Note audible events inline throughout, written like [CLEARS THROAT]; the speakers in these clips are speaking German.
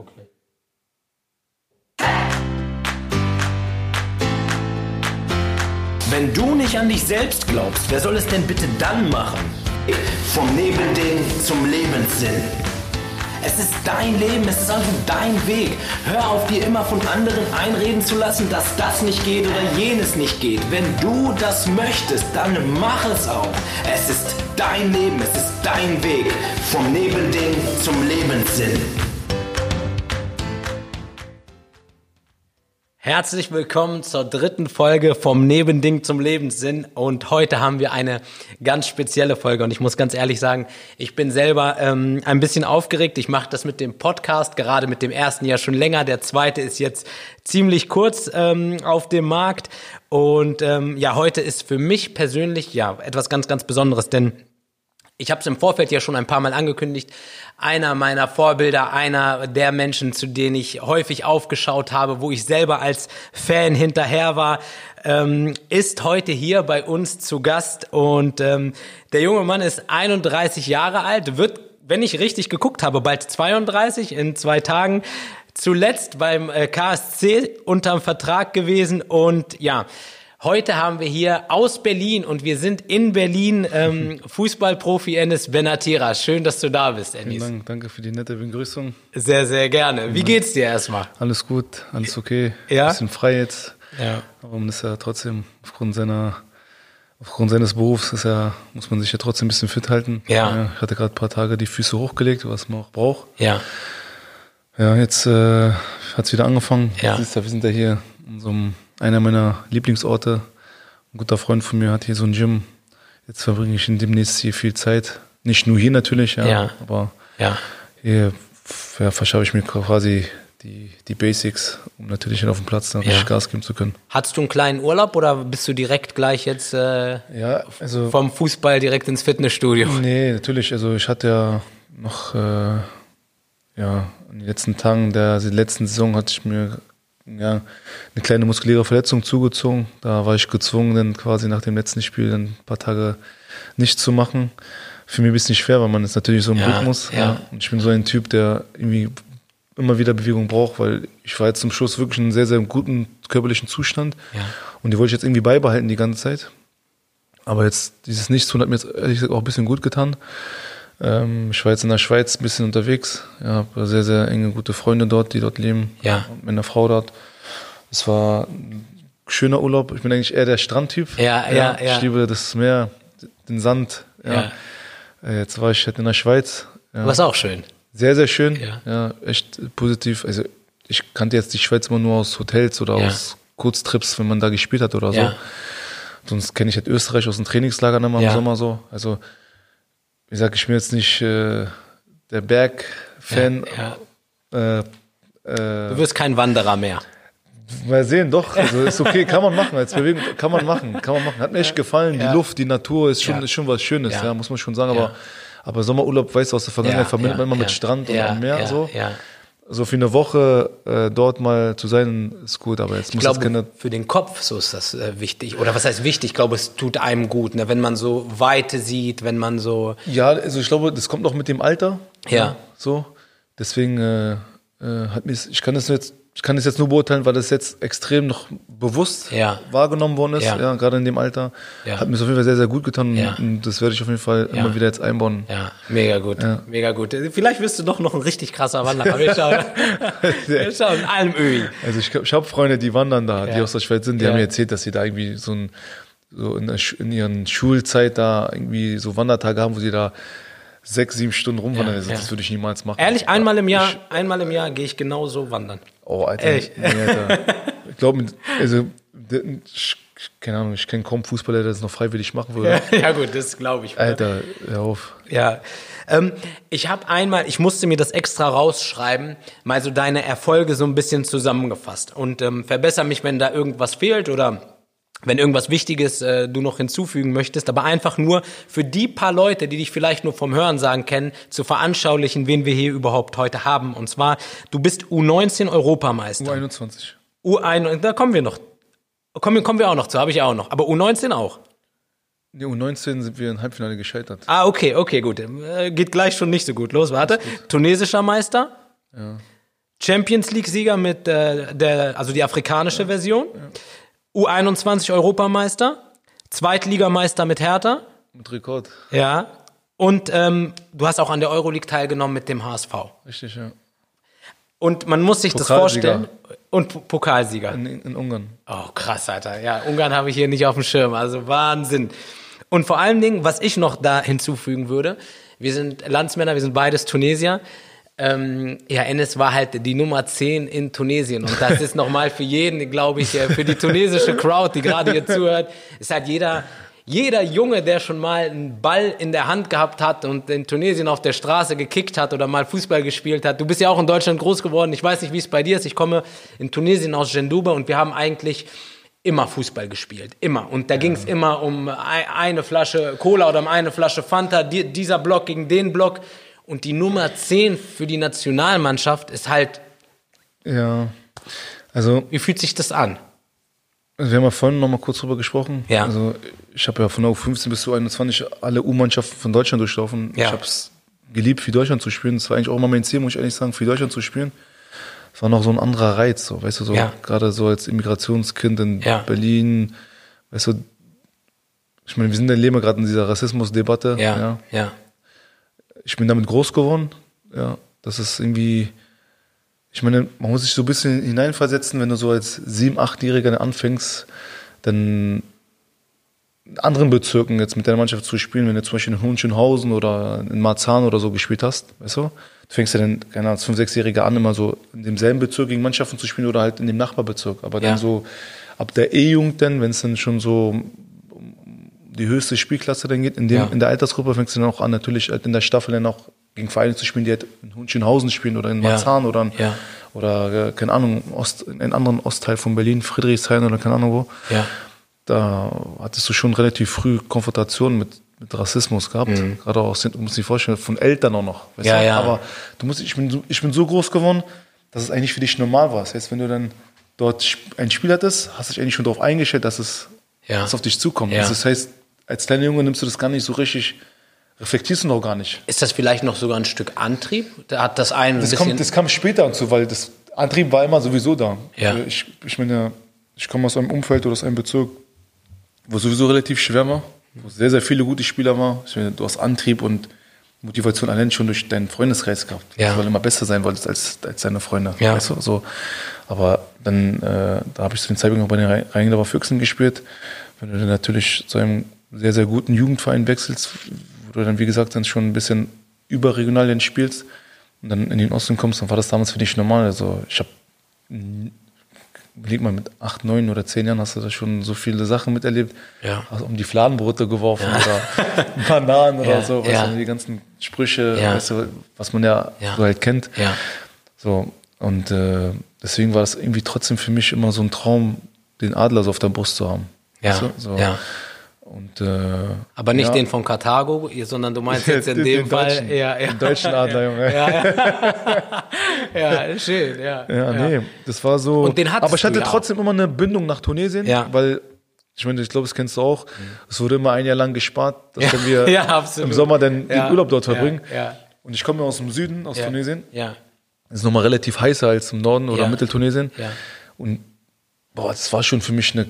Okay. Wenn du nicht an dich selbst glaubst, wer soll es denn bitte dann machen? Vom Nebelding zum Lebenssinn. Es ist dein Leben, es ist also dein Weg. Hör auf, dir immer von anderen einreden zu lassen, dass das nicht geht oder jenes nicht geht. Wenn du das möchtest, dann mach es auch. Es ist dein Leben, es ist dein Weg. Vom Nebelding zum Lebenssinn. Herzlich willkommen zur dritten Folge vom Nebending zum Lebenssinn und heute haben wir eine ganz spezielle Folge und ich muss ganz ehrlich sagen, ich bin selber ähm, ein bisschen aufgeregt. Ich mache das mit dem Podcast gerade mit dem ersten Jahr schon länger. Der zweite ist jetzt ziemlich kurz ähm, auf dem Markt und ähm, ja, heute ist für mich persönlich ja etwas ganz, ganz Besonderes, denn ich habe es im Vorfeld ja schon ein paar Mal angekündigt. Einer meiner Vorbilder, einer der Menschen, zu denen ich häufig aufgeschaut habe, wo ich selber als Fan hinterher war, ähm, ist heute hier bei uns zu Gast. Und ähm, der junge Mann ist 31 Jahre alt, wird, wenn ich richtig geguckt habe, bald 32 in zwei Tagen. Zuletzt beim äh, KSC unterm Vertrag gewesen und ja, Heute haben wir hier aus Berlin und wir sind in Berlin ähm, [LAUGHS] Fußballprofi Enes Benatira. Schön, dass du da bist, Enis. Vielen Dank, danke für die nette Begrüßung. Sehr, sehr gerne. Wie geht's dir erstmal? Alles gut, alles okay. Ja? Bisschen frei jetzt. Ja. Aber man ist ja trotzdem aufgrund seiner aufgrund seines Berufs ist ja, muss man sich ja trotzdem ein bisschen fit halten. Ja. ich hatte gerade ein paar Tage die Füße hochgelegt, was man auch braucht. Ja. Ja, jetzt äh, hat es wieder angefangen. Ja. Siehst du, wir sind ja hier in so einem, einer meiner Lieblingsorte. Ein guter Freund von mir hat hier so ein Gym. Jetzt verbringe ich in demnächst hier viel Zeit. Nicht nur hier natürlich, ja, Ja. aber Ja. hier ja, verschaffe ich mir quasi die, die Basics, um natürlich auf dem Platz dann Ja. richtig Gas geben zu können. Hattest du einen kleinen Urlaub oder bist du direkt gleich jetzt äh, Ja, also vom Fußball direkt ins Fitnessstudio? Nee, natürlich. Also ich hatte ja noch, äh, ja, in den letzten Tagen der letzten Saison hatte ich mir ja, eine kleine muskuläre Verletzung zugezogen. Da war ich gezwungen, dann quasi nach dem letzten Spiel dann ein paar Tage nichts zu machen. Für mich ist es nicht schwer, weil man ist natürlich so im Ja, Rhythmus. ja. Und ich bin so ein Typ, der irgendwie immer wieder Bewegung braucht, weil ich war jetzt zum Schluss wirklich in einem sehr, sehr guten körperlichen Zustand. Ja. Und die wollte ich jetzt irgendwie beibehalten die ganze Zeit. Aber jetzt, dieses Nichtstun hat mir jetzt ehrlich gesagt auch ein bisschen gut getan. Ähm, ich war jetzt in der Schweiz ein bisschen unterwegs. Ja, habe sehr, sehr enge, gute Freunde dort, die dort leben. Ja. Und meine Frau dort. Es war ein schöner Urlaub. Ich bin eigentlich eher der Strandtyp. Ja, ja, ja. Ich liebe das Meer, den Sand. Ja. Äh, Jetzt war ich halt in der Schweiz. Ja. Was auch schön. Sehr, sehr schön. Ja. Ja. echt positiv. Also ich kannte jetzt die Schweiz immer nur aus Hotels oder Ja. aus Kurztrips, wenn man da gespielt hat oder so. Ja. Sonst kenne ich halt Österreich aus den Trainingslagern immer Ja. im Sommer so. Also wie gesagt, ich bin jetzt nicht äh, der Berg-Fan. Ja. Äh, äh, Du wirst kein Wanderer mehr. mal sehen, doch. Also ist okay, kann man machen. Als Bewegung kann man machen, kann man machen. Hat mir echt gefallen. Ja. Die Luft, die Natur ist schon, Ja. ist schon was Schönes, Ja. ja, muss man schon sagen. Aber, Ja. aber Sommerurlaub, weißt du, aus der Vergangenheit Ja, verbindet ja, man immer mit ja. Strand und ja, Meer ja, so. Ja. So für eine Woche äh, dort mal zu sein, ist gut, aber jetzt Ich muss jetzt glaube, keine. für den Kopf so ist das äh, wichtig. Oder was heißt wichtig? Ich glaube, es tut einem gut, ne? wenn man so Weite sieht, wenn man so. Ja, also ich glaube, das kommt auch mit dem Alter. Ja. So. Deswegen äh, äh, hat mir ich kann das jetzt, ich kann das jetzt nur beurteilen, weil das jetzt extrem noch bewusst Ja. wahrgenommen worden ist, Ja. ja, gerade in dem Alter. Ja. Hat mir auf jeden Fall sehr, sehr gut getan Ja. und das werde ich auf jeden Fall immer wieder jetzt einbauen. Ja, mega gut. Mega gut. Vielleicht wirst du doch noch ein richtig krasser Wanderer. Wir schauen. [LAUGHS] wir schauen. Almöhi. Also ich, ich habe Freunde, die wandern da, die aus der Schweiz sind, die haben mir erzählt, dass sie da irgendwie so ein so in, der, in ihren Schulzeit da irgendwie so Wandertage haben, wo sie da sechs, sieben Stunden rumwandern. Ja, also, ja. Das würde ich niemals machen. Ehrlich, einmal im Jahr, einmal im Jahr gehe ich genauso wandern. Oh, Alter. Ehrlich? Nee, Alter. Ich glaube, also, keine Ahnung, ich kenne kaum Fußballer, der das noch freiwillig machen würde. [LAUGHS] ja gut, das glaube ich. Alter, hör auf. Ja. Ähm, ich habe einmal, ich musste mir das extra rausschreiben, mal so deine Erfolge so ein bisschen zusammengefasst und ähm, verbessere mich, wenn da irgendwas fehlt oder wenn irgendwas Wichtiges äh, du noch hinzufügen möchtest, aber einfach nur für die paar Leute, die dich vielleicht nur vom Hörensagen kennen, zu veranschaulichen, wen wir hier überhaupt heute haben. Und zwar, du bist U19 Europameister. U21. U1, da kommen wir noch. Kommen, kommen wir auch noch zu, habe ich auch noch. Aber U19 auch. Nee, U19 sind wir im Halbfinale gescheitert. Ah, okay, okay, gut. Äh, Geht gleich schon nicht so gut. Los, warte. Tunesischer Meister. Ja. Champions League-Sieger mit äh, der, also die afrikanische Version. U21 Europameister. Zweitligameister mit Hertha. Mit Rekord. Ja. Und ähm, du hast auch an der Euroleague teilgenommen mit dem HSV. Richtig, ja. Und man muss sich das vorstellen. Und P- Pokalsieger. In, in Ungarn. Oh, krass, Alter. Ja, Ungarn habe ich hier nicht auf dem Schirm. Also Wahnsinn. Und vor allen Dingen, was ich noch da hinzufügen würde, wir sind Landsmänner, wir sind beides Tunesier. Ähm, ja, Enes war halt die Nummer 10 in Tunesien. Und das ist nochmal für jeden, glaube ich, äh, für die tunesische Crowd, die gerade hier zuhört, ist halt jeder, jeder Junge, der schon mal einen Ball in der Hand gehabt hat und in Tunesien auf der Straße gekickt hat oder mal Fußball gespielt hat. Du bist ja auch in Deutschland groß geworden. Ich weiß nicht, wie es bei dir ist. Ich komme in Tunesien aus Gendouba und wir haben eigentlich immer Fußball gespielt. Immer. Und da ging es immer um ei- eine Flasche Cola oder um eine Flasche Fanta. Die, dieser Block gegen den Block. Und die Nummer 10 für die Nationalmannschaft ist halt, Ja. Also, wie fühlt sich das an? Also wir haben ja vorhin noch mal kurz drüber gesprochen. Ja. Also ich habe ja von der U15 bis zu 21 alle U-Mannschaften von Deutschland durchlaufen. Ja. Ich habe es geliebt, für Deutschland zu spielen. Das war eigentlich auch immer mein Ziel, muss ich ehrlich sagen, für Deutschland zu spielen. Es war noch so ein anderer Reiz, so, weißt du, so Ja. gerade so als Immigrationskind in Ja. Berlin, weißt du, ich meine, wir sind in Leben gerade in dieser Rassismusdebatte. Ja, ja. ja. Ich bin damit groß geworden. Ja, das ist irgendwie, ich meine, man muss sich so ein bisschen hineinversetzen, wenn du so als sieben, achtjähriger anfängst, dann in anderen Bezirken jetzt mit deiner Mannschaft zu spielen, wenn du zum Beispiel in Hohenschönhausen oder in Marzahn oder so gespielt hast, weißt du? Du fängst ja dann, keine Ahnung, als fünf, sechsjähriger an, immer so in demselben Bezirk gegen Mannschaften zu spielen oder halt in dem Nachbarbezirk. Aber Ja. dann so ab der E-Jugend dann, wenn es dann schon so die höchste Spielklasse dann geht, in, dem, Ja. in der Altersgruppe fängst du dann auch an, natürlich halt in der Staffel dann auch gegen Vereine zu spielen, die halt in Hohenschönhausen spielen oder in Ja. Marzahn oder, in- Ja. oder äh, keine Ahnung, Ost, in einem anderen Ostteil von Berlin, Friedrichshain oder keine Ahnung wo. Ja. Da hattest du schon relativ früh Konfrontation mit, mit Rassismus gehabt. Gerade auch, du musst dir vorstellen, von Eltern auch noch. Mhm. Ja, ja. Aber du musst, ich, bin so, ich bin so groß geworden, dass es eigentlich für dich normal war. Das heißt, wenn du dann dort ein Spiel hattest, hast du dich eigentlich schon darauf eingestellt, dass es Ja. dass es auf dich zukommt. Ja. Das heißt, als kleiner Junge nimmst du das gar nicht so richtig, reflektierst du noch gar nicht. Ist das vielleicht noch sogar ein Stück Antrieb? Da hat das einen ein Das, kommt, das kam später so, weil das Antrieb war immer sowieso da. Ja. Also Ich, ich meine, ich komme aus einem Umfeld oder aus einem Bezirk, wo es sowieso relativ schwer war, wo sehr, sehr viele gute Spieler waren. Ich meine, du hast Antrieb und Motivation allein schon durch deinen Freundeskreis gehabt. Ja. Du weil immer besser sein wolltest als, als deine Freunde. Ja. Weißt du? so. Aber dann, äh, da habe ich zu den Zeitpunkt noch bei den Rhein- Rheingauer Füchsen gespielt. Wenn du dann natürlich zu einem sehr, sehr guten Jugendverein wechselst, wo du dann, wie gesagt, dann schon ein bisschen überregional dann spielst und dann in den Osten kommst, dann war das damals für dich normal. Also ich habe, überleg mal, mit acht, neun oder zehn Jahren hast du da schon so viele Sachen miterlebt. Ja. Hast um die Fladenbrote geworfen oder [LAUGHS] Bananen oder Ja, so, weißt ja. du, die ganzen Sprüche, Ja. weißt du, was man ja, Ja. so halt kennt. ja. So, und äh, deswegen war das irgendwie trotzdem für mich immer so ein Traum, den Adler so auf der Brust zu haben. Ja. Weißt du? so. ja. Und, äh, Aber nicht ja. den von Karthago, sondern du meinst [LAUGHS] jetzt in Den- dem den Fall. Deutschen, ja, ja. den deutschen Adler, Junge. Ja, [LAUGHS] schön, ja. Ja, nee, das war so. Und den aber ich hatte ja auch. trotzdem immer eine Bindung nach Tunesien, Ja. weil ich meine, ich glaube, das kennst du auch. Es wurde immer ein Jahr lang gespart, dass wir [LAUGHS] Ja, im Sommer dann Ja. den Urlaub dort verbringen. Ja, ja. Und ich komme ja aus dem Süden, aus Ja. Tunesien. Ja. Das ist nochmal relativ heißer als im Norden oder Ja. Mitteltunesien. Ja. Und boah, das war schon für mich eine.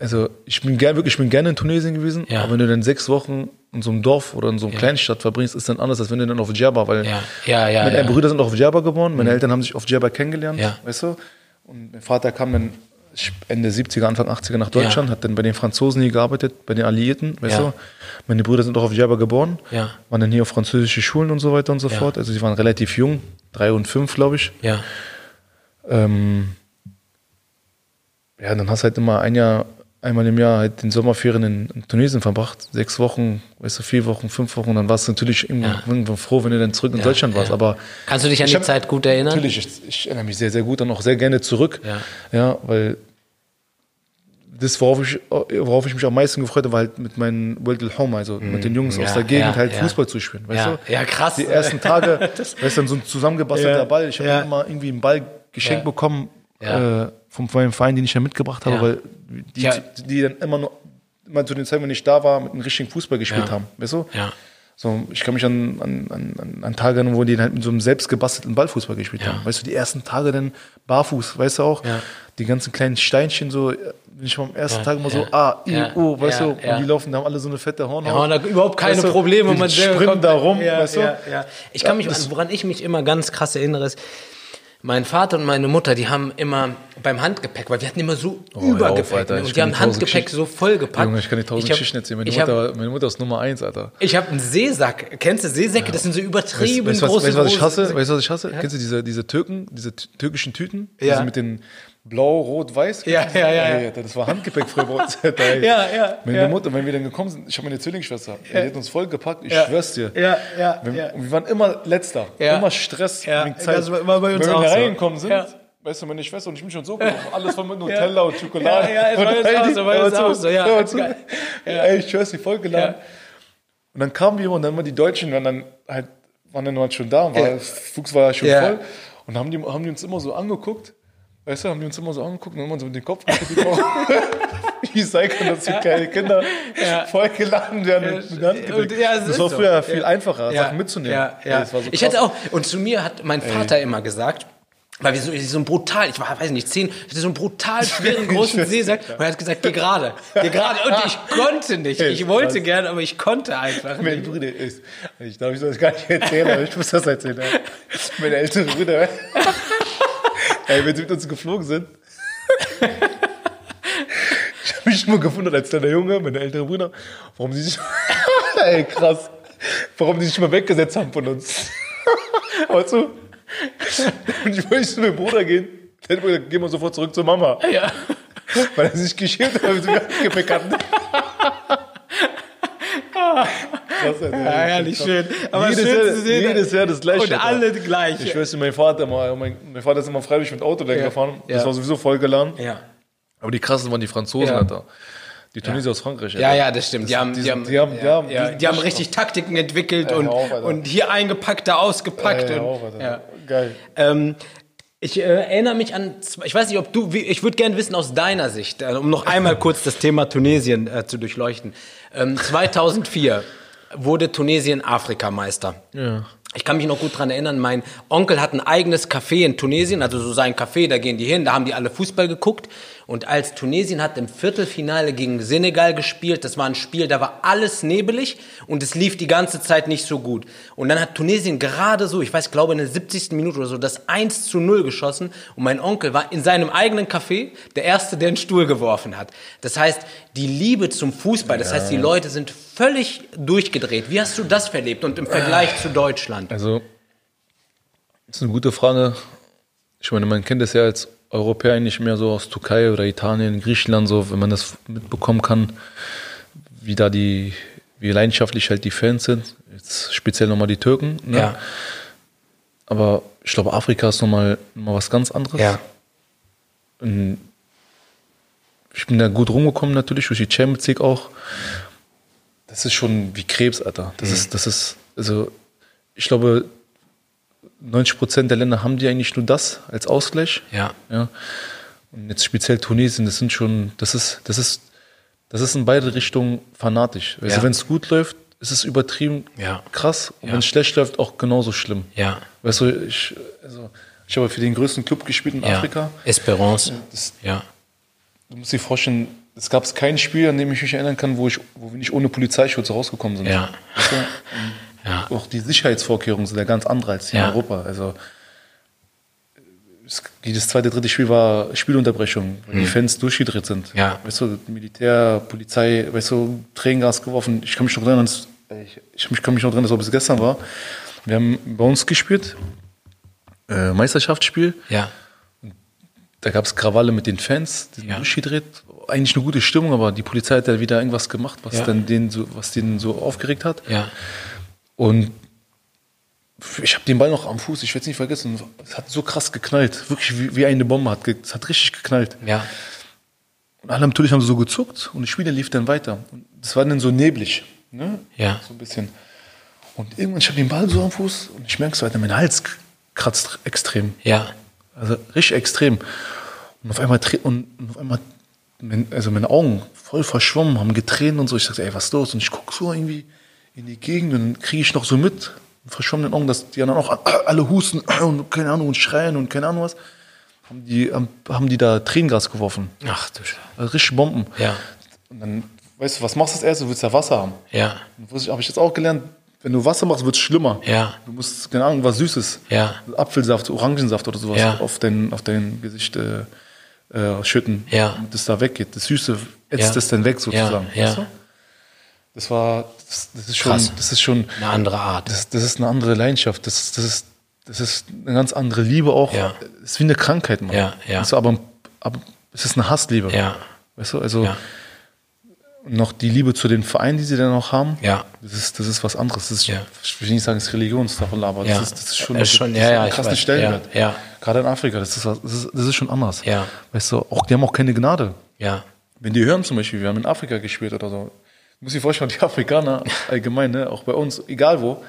Also ich bin gerne wirklich, ich bin gerne in Tunesien gewesen, Ja. aber wenn du dann sechs Wochen in so einem Dorf oder in so einer Kleinstadt verbringst, ist dann anders, als wenn du dann auf Djerba, weil Ja. Ja, ja, meine ja. Mhm. Brüder sind auch auf Djerba geboren, meine Eltern haben sich auf Djerba kennengelernt, Ja. weißt du? Und mein Vater kam dann Ende 70er, Anfang 80er nach Deutschland, Ja. hat dann bei den Franzosen hier gearbeitet, bei den Alliierten, weißt Ja. du? Meine Brüder sind auch auf Djerba geboren, Ja. waren dann hier auf französische Schulen und so weiter und so Ja. fort. Also sie waren relativ jung, drei und fünf, glaube ich. Ja. Ähm, ja, dann hast du halt immer ein Jahr, einmal im Jahr halt den Sommerferien in, in Tunesien verbracht. Sechs Wochen, weißt du, vier Wochen, fünf Wochen. Dann warst du natürlich irgendwann, irgendwann froh, wenn du dann zurück in Deutschland warst. Aber Kannst du dich an die hab- Zeit gut erinnern? natürlich, ich, ich erinnere mich sehr, sehr gut und auch sehr gerne zurück. Ja. weil das, worauf ich, worauf ich mich am meisten gefreut habe, war halt mit meinen World Home, also mit den Jungs Mhm. Ja, aus der Gegend ja, halt ja. Fußball zu spielen. Weißt Ja. du? Ja, krass. Die ersten Tage, [LAUGHS] weißt du, dann so ein zusammengebastelter Ball. Ich habe ja. immer irgendwie einen Ball geschenkt bekommen Ja. äh, vom meinem Verein, den ich ja mitgebracht habe, Ja. weil die, Ja. die dann immer nur, immer zu den Zeiten, wenn ich da war, mit einem richtigen Fußball gespielt haben. Weißt du? Ja. So, ich kann mich an, an, an, an Tage erinnern, wo die halt mit so einem selbstgebastelten Ballfußball gespielt haben. Weißt du, die ersten Tage dann barfuß, weißt du auch? Die ganzen kleinen Steinchen so, bin ich mal am ersten Tag immer ja, so, A, I, ja, O, weißt du? Und die laufen, da haben alle so eine fette Hornhaut. Ja, und da überhaupt keine Weißt du, Probleme. die Man sprinten da rum, weißt du? Ja, ja. Ich kann mich, an, woran ich mich immer ganz krass erinnere, ist, mein Vater und meine Mutter, die haben immer beim Handgepäck, weil wir hatten immer so Oh, auf, Übergepäck. Ich und die haben die Handgepäck so vollgepackt. Junge, ich kann dir tausend Ich hab- Geschichten erzählen. Meine hab- Mutter, meine Mutter ist Nummer eins, Alter. Ich habe einen Seesack. Kennst du Seesäcke? Das sind so Weißt, übertrieben weißt, was, große. weißt, du, was ich hasse? Weißt du, was ich hasse? Kennst du diese, diese Türken, diese türkischen Tüten? Ja. Diese mit den blau, rot, weiß? Ja, ja, ja, ja. Ey, Alter, das war Handgepäck früher bei uns. Ja, ja, Meine ja. Mutter, wenn wir dann gekommen sind, ich habe meine Zwillingsschwester, die hat uns vollgepackt, ich Ja. schwör's dir. Ja, ja, Wir, ja. und wir waren immer letzter, Ja. immer Stress Ja, wegen Zeit. das war immer bei uns wenn wir reingekommen sind, Ja. weißt du, meine Schwester und ich bin schon so gelaufen, alles voll mit Nutella und Schokolade. Ja, ja, bei uns Und auch so, uns zu, auch so, ja. zu. Geil. Ey, ich schwör's dir, vollgeladen. Ja. Und dann kamen wir und dann waren die Deutschen, waren dann halt, waren dann halt schon da, und war, Ja. Fuchs war ja schon Ja. voll. Und haben die, haben die uns immer so angeguckt, weißt du, haben die uns immer so angeguckt und haben uns so mit dem Kopf geschüttelt. Wie sein kann, dass so kleine Kinder Ja. vollgeladen werden mit, mit Handgepäck. Und ja, das war so. früher viel Ja. einfacher, ja, Sachen mitzunehmen. Ja, Ey, ja. so ich hatte auch, und zu mir hat mein Vater immer gesagt, weil wir so, so ein brutal, ich war, weiß nicht, zehn, ich hatte so einen brutal schweren [LAUGHS] großen Seesack und er hat gesagt, geh gerade, geh gerade. Und ich konnte nicht. Ich wollte gerne, aber ich konnte einfach Mein nicht. Bruder ist, ich darf ich das gar nicht erzählen, aber ich muss das erzählen. ey. [LAUGHS] Meine ältere Brüder, ey, wenn sie mit uns geflogen sind, ich habe mich immer gewundert als kleiner Junge, meine ältere Brüder, warum sie sich, [LAUGHS] ey, krass, warum die sich mal weggesetzt haben von uns. [LAUGHS] Weißt du? Und ich wollte zu meinem Bruder gehen, der hat gesagt, geh mal sofort zurück zur Mama. Ja. Weil er sich geschämt hat, weil sie mir Gepäck hatten. [LAUGHS] Krass, Alter. Ja, herrlich schön. Aber jedes, schön Jahr, zu sehen. jedes Jahr das gleiche. Und Alter. alle gleich. Ich weiß, mein Vater, mal, mein, mein Vater ist immer freiwillig mit Auto Ja. gefahren. Das Ja. war sowieso vollgeladen. Ja. Aber die krassen waren die Franzosen, Ja. Alter. Die Tunesier aus Frankreich. Ja, Alter. ja, das stimmt. Die haben, die, die haben, sind- die haben- die ja, haben- die ja, sind die haben nicht- richtig Taktiken entwickelt und, auf, und hier eingepackt, da ausgepackt. Und, auf, ja. Geil. Ähm, ich äh, erinnere mich an, ich weiß nicht, ob du, ich würde gerne wissen aus deiner Sicht, äh, um noch einmal kurz das Thema Tunesien äh, zu durchleuchten. Ähm, 2004 wurde Tunesien Afrikameister. Ja. Ich kann mich noch gut dran erinnern, mein Onkel hat ein eigenes Café in Tunesien, also so sein Café, da gehen die hin, da haben die alle Fußball geguckt. Und als Tunesien hat im Viertelfinale gegen Senegal gespielt, das war ein Spiel, da war alles nebelig und es lief die ganze Zeit nicht so gut. Und dann hat Tunesien gerade so, ich weiß, ich glaube in der 70. Minute oder so, das 1 zu 0 geschossen und mein Onkel war in seinem eigenen Café der Erste, der einen Stuhl geworfen hat. Das heißt, die Liebe zum Fußball, das heißt, die Leute sind völlig durchgedreht. Wie hast du das verlebt und im Vergleich zu Deutschland? Also, das ist eine gute Frage. Ich meine, man kennt das ja als Europäer eigentlich mehr so aus Türkei oder Italien, Griechenland, so, wenn man das mitbekommen kann, wie da die, wie leidenschaftlich halt die Fans sind. Jetzt speziell nochmal die Türken. Ne? Ja. Aber ich glaube, Afrika ist nochmal noch mal was ganz anderes. Ja. Ich bin da gut rumgekommen natürlich, durch die Champions League auch. Das ist schon wie Krebs, Alter. Das ist, das ist, also, ich glaube, 90 Prozent der Länder haben die eigentlich nur das als Ausgleich. Ja. Ja. Und jetzt speziell Tunesien, das sind schon, das ist, das ist, das ist in beide Richtungen fanatisch. Also Ja. wenn es gut läuft, ist es übertrieben Ja. krass. Und Ja. wenn es schlecht läuft, auch genauso schlimm. Ja. Weißt du, ich, also, ich habe für den größten Club gespielt in. Afrika. Esperance. Das, Ja. Du musst dir vorstellen, es gab kein Spiel, an dem ich mich erinnern kann, wo, ich, wo wir nicht ohne Polizeischutz rausgekommen sind. Ja. Weißt du? [LAUGHS] Ja. Auch die Sicherheitsvorkehrungen sind ja ganz andere als hier Ja. in Europa. Also es, jedes zweite, dritte Spiel war Spielunterbrechung, weil die Fans durchgedreht sind. Ja. Weißt du, Militär, Polizei, weißt du, Tränengas geworfen. Ich kann mich noch erinnern, dass- ich, ich kann mich noch erinnern, ob es gestern war. Wir haben bei uns gespielt, äh, Meisterschaftsspiel. Ja. Da gab es Krawalle mit den Fans, die sind Ja. durchgedreht. Eigentlich eine gute Stimmung, aber die Polizei hat ja wieder irgendwas gemacht, was Ja. dann den so, was den so aufgeregt hat. Ja. Und ich habe den Ball noch am Fuß, ich werde es nicht vergessen. Es hat so krass geknallt, wirklich wie, wie eine Bombe hat. Es hat richtig geknallt. Ja. Und alle natürlich haben so gezuckt und das Spiel lief dann weiter. Und das war dann so neblig, ne? Ja. So ein bisschen. Und irgendwann, ich habe den Ball so am Fuß und ich merke so, Alter, mein Hals kratzt extrem. Ja. Also richtig extrem. Und auf einmal, und, und auf einmal also meine Augen voll verschwommen, haben getränt und so. Ich dachte, ey, was ist los? Und ich gucke so irgendwie in die Gegend und kriege ich noch so mit, mit verschwommenen Augen, dass die anderen auch alle husten [CLEARS THROAT] und keine Ahnung und schreien und keine Ahnung was. Haben die, haben, die da Tränengas geworfen. Ach du Scheiße. Also richtig Bomben. Ja. Und dann, weißt du, was machst du als erstes? Du willst ja Wasser haben. Ja. Habe ich jetzt auch gelernt, wenn du Wasser machst, wird es schlimmer. Ja. Du musst, keine Ahnung, was Süßes. Ja. Apfelsaft, Orangensaft oder sowas Ja. auf, dein, auf dein Gesicht äh, äh, schütten, Ja. damit das da weggeht. Das Süße ätzt das dann weg sozusagen. Ja. Weißt du? Das war, das, das ist schon, Krass. das ist schon, Eine andere Art. das, das ist eine andere Leidenschaft. Das, das ist, das ist eine ganz andere Liebe auch. Ja. Es ist wie eine Krankheit, Mann. Ja, ja. Du, aber, aber es ist eine Hassliebe. Ja. Weißt du, also Ja. Noch die Liebe zu den Vereinen, die sie dann auch haben. Ja. Das ist, das ist was anderes. Das ist, Ja. Ich will nicht sagen, es ist Religionssache, aber Ja. das, ist, das ist schon, Das ist schon- das ja, krassen weiß. Stellenwert. Ja. Gerade in Afrika, das ist, das, ist, das ist schon anders. Ja. Weißt du, auch, die haben auch keine Gnade. Ja. Wenn die hören zum Beispiel, wir haben in Afrika gespielt oder so, muss ich vorstellen, die Afrikaner [LAUGHS] allgemein, ne, auch bei uns, egal wo,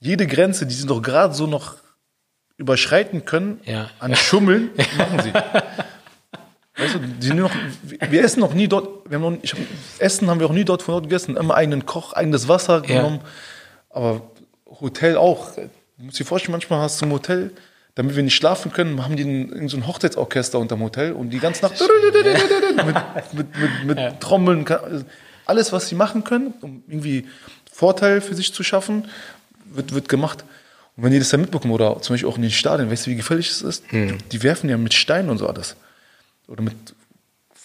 jede Grenze, die sie noch gerade so noch überschreiten können, an Schummeln, [LAUGHS] machen sie. Weißt du, die noch, wir essen noch nie dort, wir haben noch, hab, Essen haben wir auch nie dort von dort gegessen, immer eigenen Koch, eigenes Wasser Ja. genommen, aber Hotel auch. Du musst dir vorstellen, manchmal hast du ein Hotel, damit wir nicht schlafen können, haben die ein, so ein Hochzeitsorchester unterm Hotel und die ganze Nacht mit, mit, mit, mit Trommeln, alles, was sie machen können, um irgendwie Vorteil für sich zu schaffen, wird, wird gemacht. Und wenn die das dann mitbekommen, oder zum Beispiel auch in den Stadien, weißt du, wie gefährlich es ist? Hm. Die werfen ja mit Steinen und so alles. Oder mit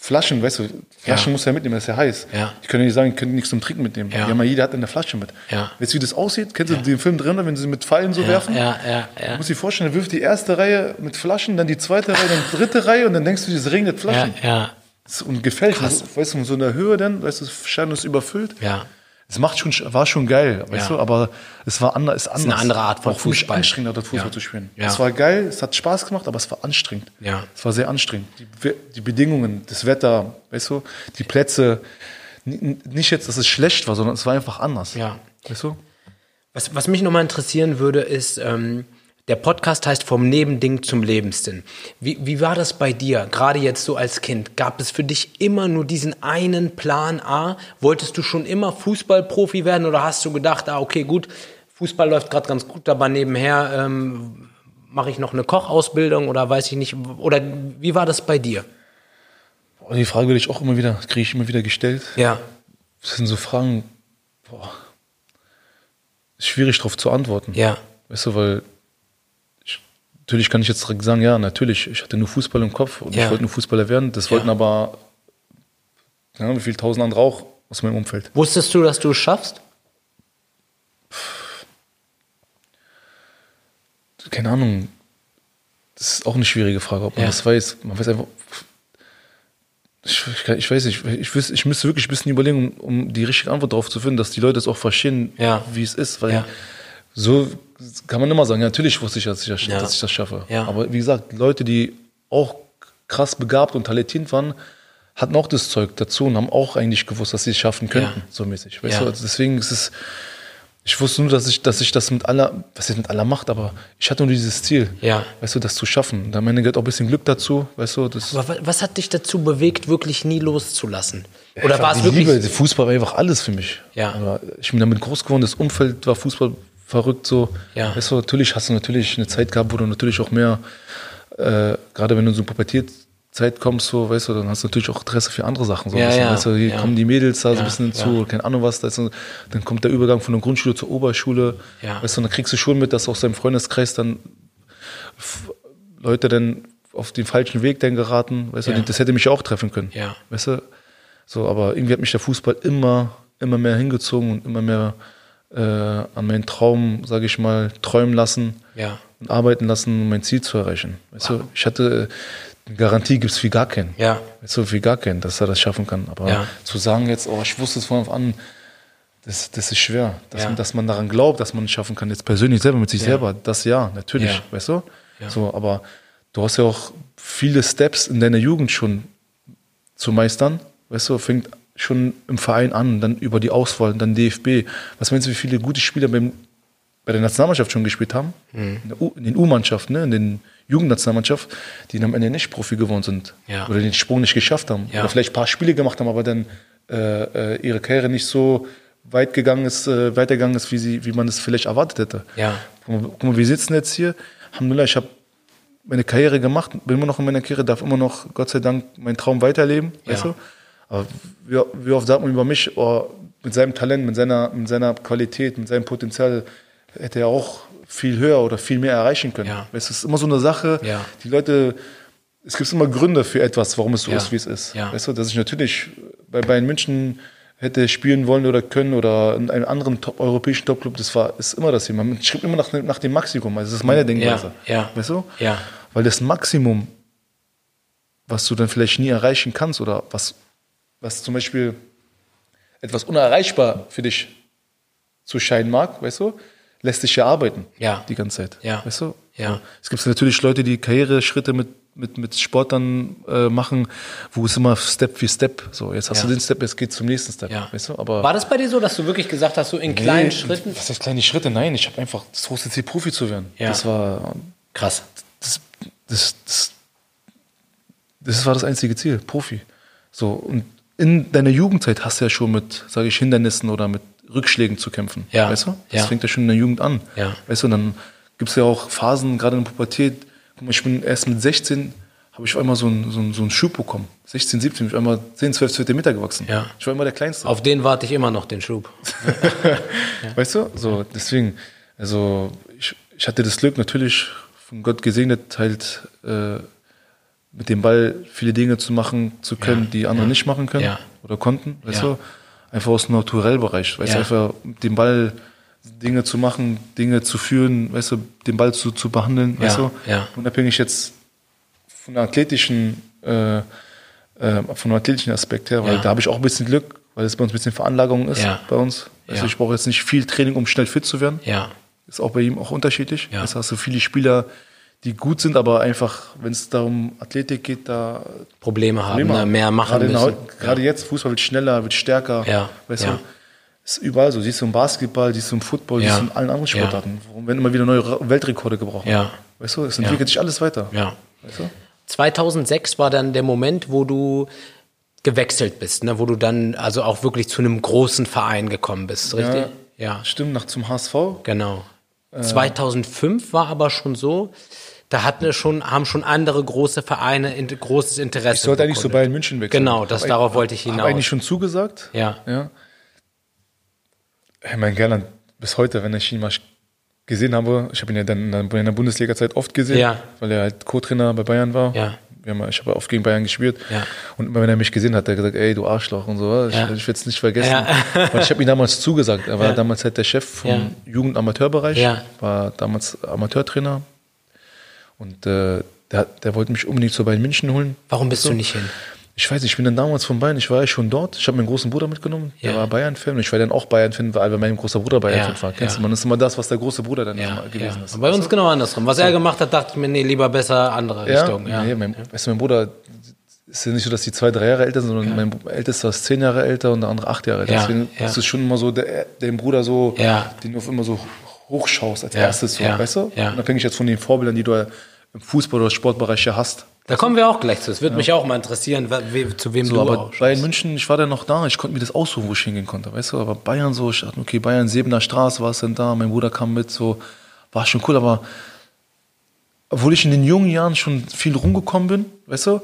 Flaschen, weißt du, Flaschen Ja. du ja mitnehmen, das ist ja heiß. Ja. Ich kann ja nicht sagen, ich könnte nichts zum Trinken mitnehmen. Ja. Ja, mal jeder hat eine Flasche mit. Ja. Weißt du, wie das aussieht? Kennst du den Film drin, wenn sie mit Pfeilen so werfen? Ja, ja, ja. Du musst dir vorstellen, er wirft die erste Reihe mit Flaschen, dann die zweite Reihe, dann die dritte Reihe und dann denkst du, es regnet Ja, Flaschen. ja, ist Und gefällt. Weißt du, um so in der Höhe dann, weißt du, das Stadion ist überfüllt. ja. Es macht schon, war schon geil, weißt Ja. du, aber es war anders, ist anders. eine andere Art von Auch Fußball. anstrengender, dort Fußball Ja. zu spielen. Ja. Es war geil, es hat Spaß gemacht, aber es war anstrengend. Ja. Es war sehr anstrengend. Die, die Bedingungen, das Wetter, weißt du, die Plätze, nicht jetzt, dass es schlecht war, sondern es war einfach anders. Ja. Weißt du? Was, was mich nochmal interessieren würde, ist, ähm, der Podcast heißt Vom Nebending zum Lebenssinn. Wie, wie war das bei dir, gerade jetzt so als Kind? Gab es für dich immer nur diesen einen Plan A? Wolltest du schon immer Fußballprofi werden oder hast du gedacht, ah, okay, gut, Fußball läuft gerade ganz gut, aber nebenher ähm, mache ich noch eine Kochausbildung oder weiß ich nicht? Oder wie war das bei dir? Die Frage werde ich auch immer wieder, kriege ich immer wieder gestellt. Ja, Das sind so Fragen, boah, ist schwierig darauf zu antworten. ja, Weißt du, weil natürlich kann ich jetzt direkt sagen, ja, natürlich, ich hatte nur Fußball im Kopf und Ja. ich wollte nur Fußballer werden. Das wollten aber, keine Ahnung, wie viele tausend andere auch aus meinem Umfeld. Wusstest du, dass du es schaffst? Keine Ahnung, das ist auch eine schwierige Frage, ob man Ja. das weiß. Man weiß einfach, ich, ich, ich weiß nicht, ich, wüs- ich müsste wirklich ein bisschen überlegen, um, um die richtige Antwort darauf zu finden, dass die Leute es auch verstehen, Ja. wie es ist, weil Ja. So kann man immer sagen, natürlich wusste ich, dass ich das, Ja. dass ich das schaffe. Ja. Aber wie gesagt, Leute, die auch krass begabt und talentiert waren, hatten auch das Zeug dazu und haben auch eigentlich gewusst, dass sie es schaffen könnten, Ja. so mäßig. Weißt du, also deswegen ist es, ich wusste nur, dass ich, dass ich das mit aller, was jetzt mit aller Macht, aber ich hatte nur dieses Ziel, Ja. weißt du, das zu schaffen. Und am Ende gehört auch ein bisschen Glück dazu, weißt du, das Aber wa- was hat dich dazu bewegt, wirklich nie loszulassen? Oder war es wirklich... Liebe, Fußball war einfach alles für mich. Ja. Ich bin damit groß geworden, das Umfeld war Fußball verrückt so. Ja. Weißt du, natürlich hast du natürlich eine Zeit gehabt, wo du natürlich auch mehr, äh, gerade wenn du in so eine Pubertierzeit kommst, so, weißt du, dann hast du natürlich auch Interesse für andere Sachen. So Ja, ja, weißt du, hier ja. kommen die Mädels da so ein bisschen hinzu, keine Ahnung was, da ist dann kommt der Übergang von der Grundschule zur Oberschule. Weißt du, dann kriegst du schon mit, dass aus deinem Freundeskreis dann Leute dann auf den falschen Weg dann geraten. Weißt du, das hätte mich auch treffen können. Weißt du? So, aber irgendwie hat mich der Fußball immer, immer mehr hingezogen und immer mehr äh, an meinen Traum, sage ich mal, träumen lassen Ja. und arbeiten lassen, um mein Ziel zu erreichen. Weißt du, ich hatte eine Garantie gibt es für gar keinen. Ja. Weißt du, für gar keinen, dass er das schaffen kann. Aber Ja. zu sagen jetzt, oh, ich wusste es von Anfang an, das, das ist schwer. Dass, Ja. man, dass man daran glaubt, dass man es schaffen kann, jetzt persönlich selber mit sich Ja. selber, das ja, natürlich, weißt du? So, aber du hast ja auch viele Steps in deiner Jugend schon zu meistern. Weißt du, fängt schon im Verein an, dann über die Auswahl, dann DFB. Was meinst du, wie viele gute Spieler beim, bei der Nationalmannschaft schon gespielt haben? Mhm. In, den U-Mannschaften, ne? in den Jugendnationalmannschaft, die am Ende nicht Profi geworden sind. Ja. Oder den Sprung nicht geschafft haben. Ja. Oder vielleicht ein paar Spiele gemacht haben, aber dann äh, äh, ihre Karriere nicht so weit gegangen ist, äh, weitergegangen ist, wie, sie, wie man es vielleicht erwartet hätte. Ja. Guck mal, guck mal, wir sitzen jetzt hier, Alhamdulillah, ich habe meine Karriere gemacht, bin immer noch in meiner Karriere, darf immer noch, Gott sei Dank, meinen Traum weiterleben, Ja. weißt du? Aber wie, oft sagt man über mich, oh, mit seinem Talent, mit seiner, mit seiner Qualität, mit seinem Potenzial hätte er auch viel höher oder viel mehr erreichen können. Ja. Es ist immer so eine Sache, Ja. die Leute, es gibt immer Gründe für etwas, warum es so Ja. ist, wie es ist. Ja. Weißt du, dass ich natürlich bei Bayern München hätte spielen wollen oder können oder in einem anderen Top, europäischen Topclub, das war, ist immer das Thema. Man schreibt immer nach, nach dem Maximum. Also das ist meine Denkweise. ja. Weißt du? Ja. Weil das Maximum, was du dann vielleicht nie erreichen kannst oder was, was zum Beispiel etwas unerreichbar für dich zu scheinen mag, weißt du, lässt sich ja arbeiten. Ja. Die ganze Zeit. Ja. Weißt du? Ja. Es gibt natürlich Leute, die Karriereschritte mit, mit, mit Sportlern äh, machen, wo es immer Step für Step, so, jetzt hast Ja. du den Step, jetzt geht zum nächsten Step. Ja. Weißt du? Aber War das bei dir so, dass du wirklich gesagt hast, so in kleinen Nee, Schritten? Was heißt kleine Schritte? Nein, ich habe einfach das große Ziel, Profi zu werden. Ja. Das war Krass. das, das, das, das war das einzige Ziel, Profi. So, und in deiner Jugendzeit hast du ja schon mit, sage ich, Hindernissen oder mit Rückschlägen zu kämpfen. Ja. Weißt du? Das Ja. fängt ja schon in der Jugend an. Ja. Weißt du, und dann gibt es ja auch Phasen, gerade in der Pubertät. Guck mal, ich bin erst mit 16, habe ich auf einmal so einen so einen- so einen Schub bekommen. 16, 17, bin ich auf einmal 10, 12 Zentimeter gewachsen. Ja. Ich war immer der Kleinste. Auf den warte ich immer noch, den Schub. [LAUGHS] Weißt du? So, deswegen, also ich, ich hatte das Glück, natürlich von Gott gesegnet, halt äh, mit dem Ball viele Dinge zu machen zu können, Ja, die andere ja, nicht machen können ja. oder konnten. Weißt du? Einfach aus dem Naturellbereich. Weißt du, einfach mit dem Ball Dinge zu machen, Dinge zu führen, weißt du, den Ball zu, zu behandeln, weißt du? Unabhängig jetzt von der athletischen, äh, äh, von dem athletischen Aspekt her, weil da habe ich auch ein bisschen Glück, weil es bei uns ein bisschen Veranlagung ist bei uns. Also ich brauche jetzt nicht viel Training, um schnell fit zu werden. Ist auch bei ihm auch unterschiedlich. Ja. Es hast du viele Spieler, die gut sind, aber einfach, wenn es darum Athletik geht, da Probleme haben, ne? mehr machen gerade in müssen. Heu- Gerade jetzt, Fußball wird schneller, wird stärker. Ja. Weißt Ja. du? Ist überall so. Siehst du im Basketball, siehst du im Football, Ja. siehst du in allen anderen Ja. Sportarten. Warum werden immer wieder neue Re- Weltrekorde gebrochen? Ja. Weißt du, es entwickelt sich alles weiter. Ja. Weißt du? 2006 war dann der Moment, wo du gewechselt bist, ne? wo du dann also auch wirklich zu einem großen Verein gekommen bist, richtig? Ja, Stimmt, nach zum HSV. genau. Äh. 2005 war aber schon so, da hatten schon, haben schon andere große Vereine in, großes Interesse. Ich sollte eigentlich zu bekundet. Bayern München wechseln. Genau, das, Hab darauf eigentlich- wollte ich hinaus. eigentlich schon zugesagt. Ja. ja. Hey, mein Gerland, bis heute, wenn ich ihn mal gesehen habe, ich habe ihn ja dann in der Bundesliga-Zeit oft gesehen, Ja. weil er halt Co-Trainer bei Bayern war. Ja. Haben, ich habe oft gegen Bayern gespielt. Ja. Und immer wenn er mich gesehen hat, hat er gesagt, ey, du Arschloch und so. Ich, Ja. ich werde es nicht vergessen. Ja. [LAUGHS] Weil ich habe ihm damals zugesagt. Er war damals halt der Chef vom. Jugendamateurbereich, Ja. war damals Amateurtrainer. Und äh, der, der wollte mich unbedingt zu Bayern München holen. Warum bist So. du nicht hin? Ich weiß nicht, ich bin dann damals von Bayern, ich war ja schon dort. Ich habe meinen großen Bruder mitgenommen, der Ja. war Bayern-Fan. Und ich war dann auch Bayern-Fan, weil mein großer Bruder Bayern-Fan Ja, war. Kennst ja. du, man ist immer das, was der große Bruder dann Ja, gewesen ist. Bei uns genau andersrum. Was er gemacht hat, dachte ich mir, nee, lieber besser andere Richtung. Ja. Nee, mein, weißt du, mein Bruder ist ja nicht so, dass die zwei, drei Jahre älter sind, sondern mein ältester ist zehn Jahre älter und der andere acht Jahre älter. Deswegen ist es schon immer so, der, dem Bruder so, den auf immer so hochschaust als Ja, erstes, so, ja, weißt du? ja. Unabhängig jetzt von den Vorbildern, die du ja im Fußball- oder Sportbereich ja hast. Da kommen wir auch gleich zu. Es würde mich auch mal interessieren, we, zu wem So, du aber auch Bayern München, ich war dann noch da, ich konnte mir das aussuchen, wo ich hingehen konnte, weißt du, aber Bayern so, ich dachte, okay, Bayern, Sebener Straße war es denn da, mein Bruder kam mit, so, war schon cool, aber obwohl ich in den jungen Jahren schon viel rumgekommen bin, weißt du,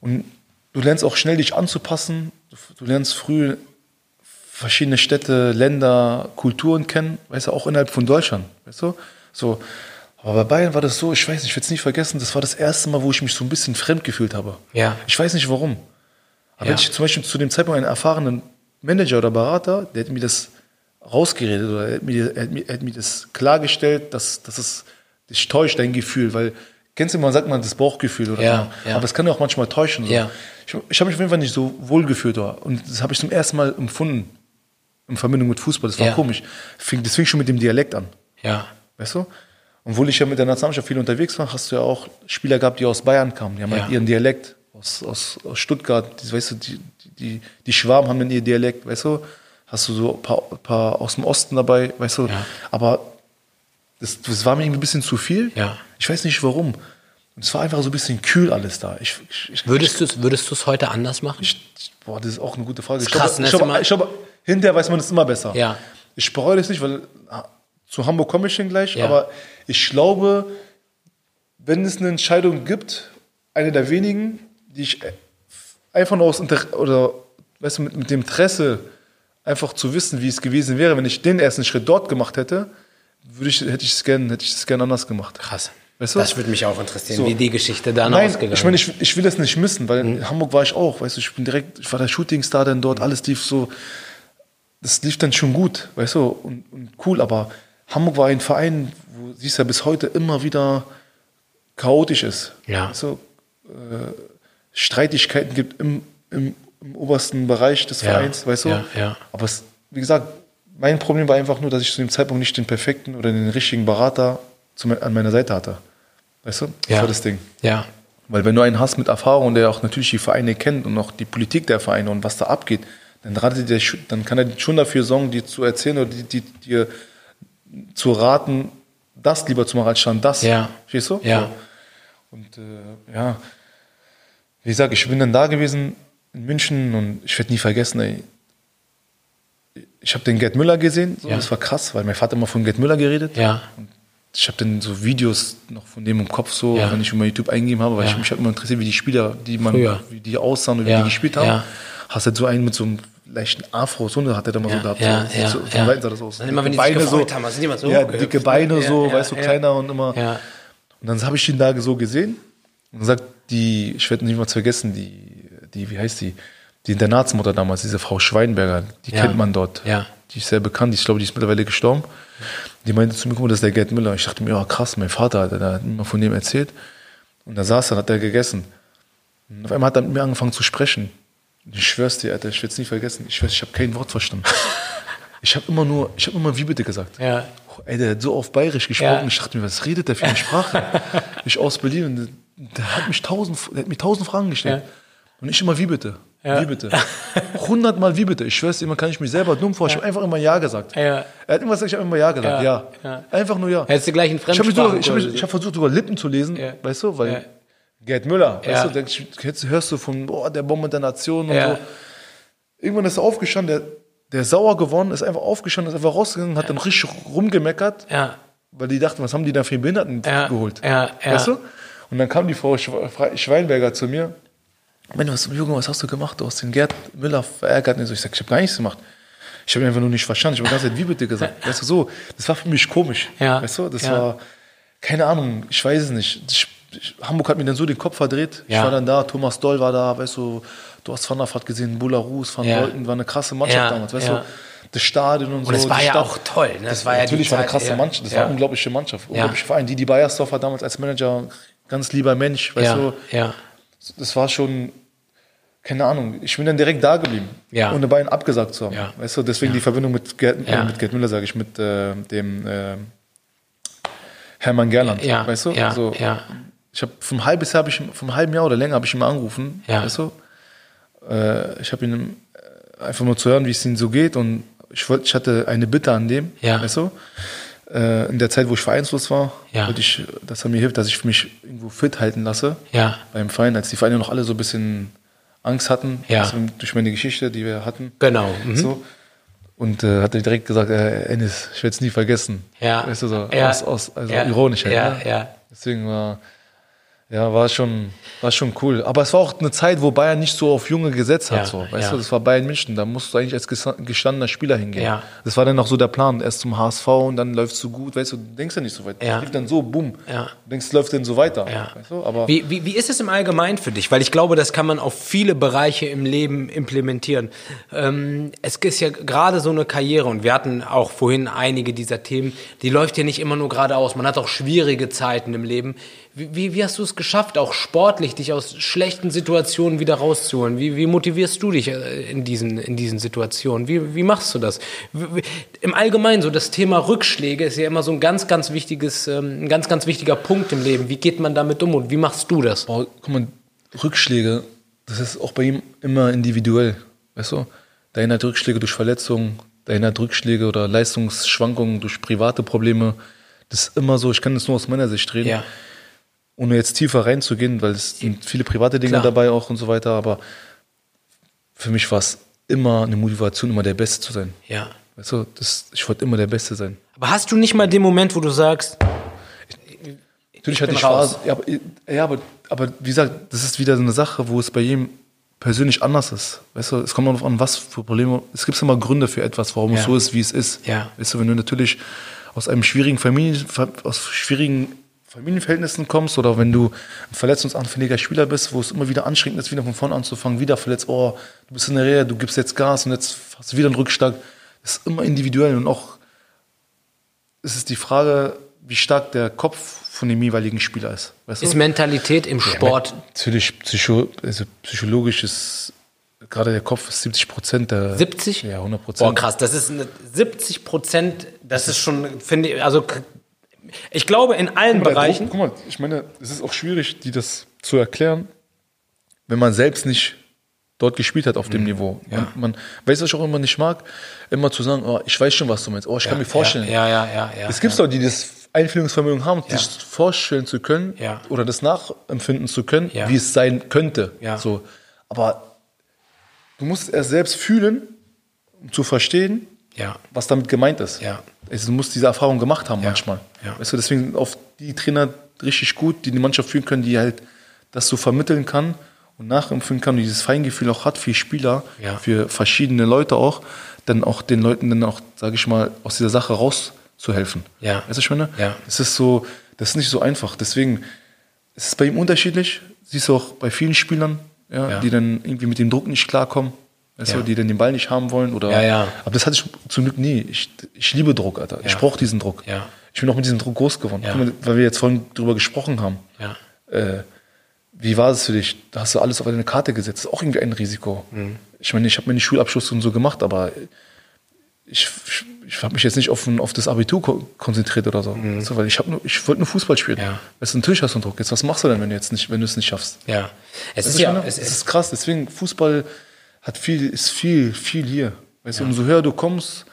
und du lernst auch schnell dich anzupassen, du, du lernst früh verschiedene Städte, Länder, Kulturen kennen, weißt du, auch innerhalb von Deutschland, weißt du, so, aber bei Bayern war das so, ich weiß nicht, ich werde es nicht vergessen, das war das erste Mal, wo ich mich so ein bisschen fremd gefühlt habe. Ja. Ich weiß nicht warum. Aber Ja. wenn ich zum Beispiel zu dem Zeitpunkt einen erfahrenen Manager oder Berater, der hätte mir das rausgeredet oder er hätte mir, er mir, er mir das klargestellt, dass, dass es dich täuscht, dein Gefühl, weil kennst du, man sagt man das Bauchgefühl oder Ja, so. ja. aber es kann ja auch manchmal täuschen. So. Ja. Ich, ich habe mich auf jeden Fall nicht so wohl gefühlt und das habe ich zum ersten Mal empfunden in Verbindung mit Fußball. Das war Ja. komisch. Fing, das fing schon mit dem Dialekt an. Ja. Weißt du? Obwohl ich ja mit der Nationalmannschaft viel unterwegs war, hast du ja auch Spieler gehabt, die aus Bayern kamen. Die haben Ja. halt ihren Dialekt aus, aus, aus Stuttgart. Die, weißt du, die, die, die Schwaben haben dann ihr Dialekt, weißt du? Hast du so ein paar, paar aus dem Osten dabei, weißt du? Ja. Aber das, das war mir irgendwie ein bisschen zu viel. Ja. Ich weiß nicht warum. Es war einfach so ein bisschen kühl alles da. Ich, ich, ich, Würdest du es würdest du's heute anders machen? boah, das ist auch eine gute Frage. ist Ich krass, ne? ich, glaube, immer- ich, glaube, hinterher weiß man es immer besser. Ja. Ich bereue das nicht, weil ah, zu Hamburg komme ich hin gleich, Ja. aber ich glaube, wenn es eine Entscheidung gibt, eine der wenigen, die ich äh, einfach nur aus Inter oder weißt du, mit, mit dem Interesse einfach zu wissen, wie es gewesen wäre, wenn ich den ersten Schritt dort gemacht hätte, würde ich, hätte ich es gern, hätte ich es gern anders gemacht. Krass. Weißt du? Das würde mich auch interessieren, So. wie die Geschichte dann Nein, ausgegangen ich meine, ich, ich will das nicht missen, weil Mhm. in Hamburg war ich auch, weißt du, ich bin direkt, ich war der Shootingstar dann dort, alles lief so, das lief dann schon gut, weißt du, und, und cool, aber Hamburg war ein Verein, wo siehst ja bis heute immer wieder chaotisch ist. Ja. Weißt du, äh, Streitigkeiten gibt im, im, im obersten Bereich des Ja, Vereins, weißt du? ja, ja. Aber es, wie gesagt, mein Problem war einfach nur, dass ich zu dem Zeitpunkt nicht den perfekten oder den richtigen Berater zu, an meiner Seite hatte. Weißt du? Das Ja. war das Ding. Ja. Weil wenn du einen hast mit Erfahrung, der auch natürlich die Vereine kennt und auch die Politik der Vereine und was da abgeht, dann, ratet der, sch- dann kann er schon dafür sorgen, dir zu erzählen oder dir zu raten, das lieber zu machen als statt das. Ja. Verstehst du? Ja. So. Und äh, ja, wie gesagt, ich bin dann da gewesen in München und ich werde nie vergessen, ey. Ich habe den Gerd Müller gesehen, so, Ja. das war krass, weil mein Vater immer von Gerd Müller geredet. Ja. Ich habe dann so Videos noch von dem im Kopf, so, Ja. wenn ich über YouTube eingegeben habe, weil Ja. ich mich hab immer interessiert, wie die Spieler, die man, Früher. wie die aussahen und wie die gespielt haben. Ja. Hast halt so einen mit so einem leichten Afro, so eine hat er da mal Ja, so gehabt. ja, so, ja, so, ja. Von Weitem sah das aus. Dann immer, wenn die sich gefreut haben, sind die immer so Ja, hochgehüpft, dicke ne? Beine so, Ja, weißt du, ja, kleiner und immer. Ja. Und dann habe ich ihn da so gesehen und gesagt, die, ich werde nicht mal vergessen, die, die, wie heißt die? Die Internatsmutter damals, diese Frau Schweinberger, die Ja. kennt man dort. Ja. Die ist sehr bekannt, ich glaube, die ist mittlerweile gestorben. Die meinte zu mir, guck mal, das ist der Gerd Müller. Ich dachte mir, ja krass, mein Vater hat, hat mir von dem erzählt. Und da saß er, hat er gegessen. Und auf einmal hat er mit mir angefangen zu sprechen. Ich schwör's dir, Alter, ich werde es nie vergessen. Ich schwör's, ich habe kein Wort verstanden. [LAUGHS] Ich habe immer nur, ich habe immer wie bitte gesagt. Ja. Oh, Ey, der hat so auf Bayerisch gesprochen. Ja. Ich dachte mir, was redet der für eine Sprache? [LAUGHS] ich aus Berlin und der hat mich tausend, der hat mir tausend Fragen gestellt. Ja. Und ich immer wie bitte. Ja. Wie bitte. Hundertmal wie bitte. Ich schwör's dir, man kann ich mich selber dumm vor. Ich habe einfach immer Ja gesagt. Ja. Er hat irgendwas gesagt, ich habe immer Ja gesagt. Ja. Ja. Ja. Einfach nur Ja. Hättest du gleich einen Ich habe hab, versucht, sogar Lippen zu lesen, Ja. weißt du, weil Ja. Gerd Müller, Ja. weißt du, denkst, jetzt hörst du von boah, der Bombe der Nation und Ja. so. Irgendwann ist er aufgestanden, der, der ist sauer geworden, ist einfach aufgestanden, ist einfach rausgegangen, hat dann richtig rumgemeckert, Ja. weil die dachten, was haben die da für Behinderten Ja. geholt? Ja. Ja. Weißt du? Und dann kam die Frau Schwe- Schweinberger zu mir. Mensch, was, Junge, was hast du gemacht? Du hast den Gerd Müller verärgert. Und so, ich sag, ich habe gar nichts gemacht. Ich habe ihn einfach nur nicht verstanden. Ich habe die ganze Zeit, wie bitte gesagt. Weißt du, so, das war für mich komisch. Ja. Weißt du, das Ja. war, keine Ahnung, ich weiß es nicht. Ich, ich, Hamburg hat mir dann so den Kopf verdreht. Ja. Ich war dann da, Thomas Doll war da, weißt du, du hast Van der Vaart gesehen, Bularus, Van Ja. War eine krasse Mannschaft Ja. damals, weißt Ja. du. Das Stadion und, Und es so. war die ja Stadt- auch toll. Ne? Das war ja die Natürlich war eine krasse ja. Mannschaft. Das Ja. war eine unglaubliche Mannschaft. Unglaubliche Verein. Didi Beiersdorfer damals als Manager, ganz lieber Mensch, weißt Ja. du. Ja. Das war schon, keine Ahnung. Ich bin dann direkt da geblieben, Ja. ohne Bayern abgesagt zu haben. Ja. Weißt du, deswegen die Verbindung mit Gerd, Ja. äh, mit Gerd Müller, sage ich, mit äh, dem äh, Hermann Gerland. Ja. Weißt du? Ja. Also, Ja. Ich habe vom halbes Jahr, hab ich, vom halben Jahr oder länger habe ich ihn mal angerufen. Ja. Weißt du? Äh, ich habe ihn äh, einfach nur zu hören, wie es ihm so geht und ich, wollte, ich hatte eine Bitte an dem, Ja. weißt du? Äh, in der Zeit, wo ich vereinslos war, Ja. wollte ich, dass er mir hilft, dass ich mich irgendwo fit halten lasse Ja. beim Verein, als die Vereine noch alle so ein bisschen Angst hatten, Ja. also durch meine Geschichte, die wir hatten. Genau. Mhm. So. Und äh, hat er direkt gesagt, äh, Ennis, ich werde es nie vergessen. Ja. Weißt du, so Ja. aus, aus, also Ja. ironisch halt. Ja, ne? ja. Deswegen war, ja, war schon, war schon cool. Aber es war auch eine Zeit, wo Bayern nicht so auf Junge gesetzt hat. Ja, so. Weißt ja. du, das war Bayern München. Da musst du eigentlich als gestandener Spieler hingehen. Ja. Das war dann auch so der Plan. Erst zum HSV und dann es so gut. Weißt du, du denkst ja nicht so weit. Ja. Das lief dann so, bumm. Ja. Du denkst, läuft dann so weiter. Ja. Weißt du? Aber Wie, wie, wie ist es im Allgemeinen für dich? Weil ich glaube, das kann man auf viele Bereiche im Leben implementieren. Ähm, es ist ja gerade so eine Karriere und wir hatten auch vorhin einige dieser Themen, die läuft ja nicht immer nur geradeaus. Man hat auch schwierige Zeiten im Leben. Wie, wie, hast du es geschafft, auch sportlich dich aus schlechten Situationen wieder rauszuholen? Wie, wie motivierst du dich äh, in diesen, in diesen Situationen? Wie, wie machst du das? Wie, Im Allgemeinen, so das Thema Rückschläge ist ja immer so ein ganz, ganz wichtiges, ähm, ein ganz, ganz wichtiger Punkt im Leben. Wie geht man damit um und wie machst du das? Boah, guck mal, Rückschläge, das ist auch bei ihm immer individuell. Weißt du? Der eine hat Rückschläge durch Verletzungen, der eine hat Rückschläge oder Leistungsschwankungen durch private Probleme. Das ist immer so, ich kann das nur aus meiner Sicht reden. Ja. Ohne jetzt tiefer reinzugehen, weil es sind viele private Dinge Klar. dabei auch und so weiter, aber für mich war es immer eine Motivation, immer der Beste zu sein. Ja. Weißt du, das, ich wollte immer der Beste sein. Aber hast du nicht mal den Moment, wo du sagst, Natürlich Ich hatte ich. Spaß. Ja, aber, ja aber, aber wie gesagt, das ist wieder so eine Sache, wo es bei jedem persönlich anders ist. Weißt du, es kommt darauf an, was für Probleme. Es gibt immer Gründe für etwas, warum Ja. es so ist, wie es ist. Ja. Weißt du, wenn du natürlich aus einem schwierigen Familien, aus schwierigen Familienverhältnissen kommst oder wenn du ein verletzungsanfälliger Spieler bist, wo es immer wieder anstrengend ist, wieder von vorne anzufangen, wieder verletzt, oh, du bist in der Reha, du gibst jetzt Gas und jetzt hast du wieder einen Rückschlag. Das ist immer individuell und auch es ist die Frage, wie stark der Kopf von dem jeweiligen Spieler ist. Weißt ist du? Mentalität im Sport? Natürlich, psycho, also psychologisch ist gerade der Kopf ist 70 Prozent der. 70? Ja, 100 Boah, Prozent. krass, das ist eine 70 Prozent, das ist schon, finde ich, also ich glaube in allen Bereichen. Guck mal, ich meine, es ist auch schwierig, die das zu erklären, wenn man selbst nicht dort gespielt hat auf Mhm. dem Niveau. Man, man weiß, was ich auch immer nicht mag, immer zu sagen, oh, ich weiß schon, was du meinst. Oh, ich kann mir vorstellen. Ja, ja, ja, ja. Es gibt ja. Leute, die das Einfühlungsvermögen haben, sich vorstellen zu können Ja. oder das nachempfinden zu können, Ja. wie es sein könnte. Ja. So. Aber du musst es erst selbst fühlen, um zu verstehen, Ja. was damit gemeint ist. Ja. Du musst diese Erfahrung gemacht haben manchmal. Ja. Weißt du, deswegen sind oft die Trainer richtig gut, die die Mannschaft führen können, die halt das so vermitteln kann und nachempfinden kann und dieses Feingefühl auch hat für Spieler, Ja. für verschiedene Leute auch, dann auch den Leuten dann auch, sage ich mal, aus dieser Sache rauszuhelfen. Ja. Weißt du, ich meine? Ja. Das ist so, das ist nicht so einfach. Deswegen ist es bei ihm unterschiedlich. Siehst du auch bei vielen Spielern, ja, Ja. die dann irgendwie mit dem Druck nicht klarkommen. Weißt Ja. du, die dann den Ball nicht haben wollen oder. Ja, ja. Aber das hatte ich zum Glück nie. Ich, ich liebe Druck, Alter. Ich Ja. brauche diesen Druck. Ja. Ich bin auch mit diesem Druck groß geworden. Ja. Mal, weil wir jetzt vorhin drüber gesprochen haben. Ja. Äh, wie war es für dich? Da hast du alles auf eine Karte gesetzt. Das ist auch irgendwie ein Risiko. Mhm. Ich meine, ich habe meinen Schulabschluss und so gemacht, aber ich, ich, ich habe mich jetzt nicht auf, auf das Abitur ko konzentriert oder so. Weißt du, weil ich, nur- ich wollte nur Fußball spielen. Mhm. Ja. Weißt du, natürlich hast du einen Druck. Jetzt, was machst du denn, wenn du jetzt nicht, wenn du es nicht schaffst? Ja. Es Weißt ist ja, ich es es ist, ist krass. Deswegen, Fußball hat viel, ist viel, viel hier. Weißt du, umso höher du kommst,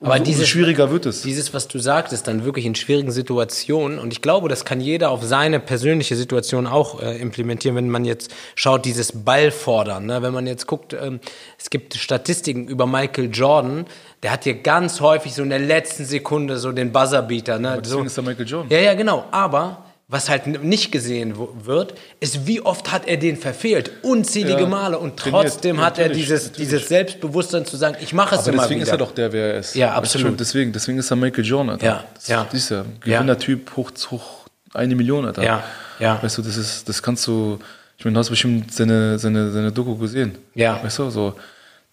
aber umso, dieses, schwieriger wird es. dieses, was du sagtest, dann wirklich in schwierigen Situationen. Und ich glaube, das kann jeder auf seine persönliche Situation auch äh, implementieren, wenn man jetzt schaut, dieses Ball fordern. Ne? Wenn man jetzt guckt, ähm, es gibt Statistiken über Michael Jordan, der hat hier ganz häufig so in der letzten Sekunde so den Buzzerbeater. Ne? deswegen so, ist er Michael Jordan. Ja, ja, genau. Aber was halt nicht gesehen wird, ist, wie oft hat er den verfehlt? Unzählige Ja, Male. Und trainiert, trotzdem hat er dieses, natürlich. dieses Selbstbewusstsein zu sagen, ich mache es Aber immer deswegen wieder. ist er doch der, wer er ist. Ja, absolut. Deswegen, deswegen ist er Michael Jordan, Alter. Ja, das, ja. Ist ja Gewinnertyp hoch, hoch eine Million, Alter. Ja, ja. Weißt du, das ist, das kannst du, ich meine, du hast bestimmt seine, seine, seine Doku gesehen. Ja. Weißt du, so,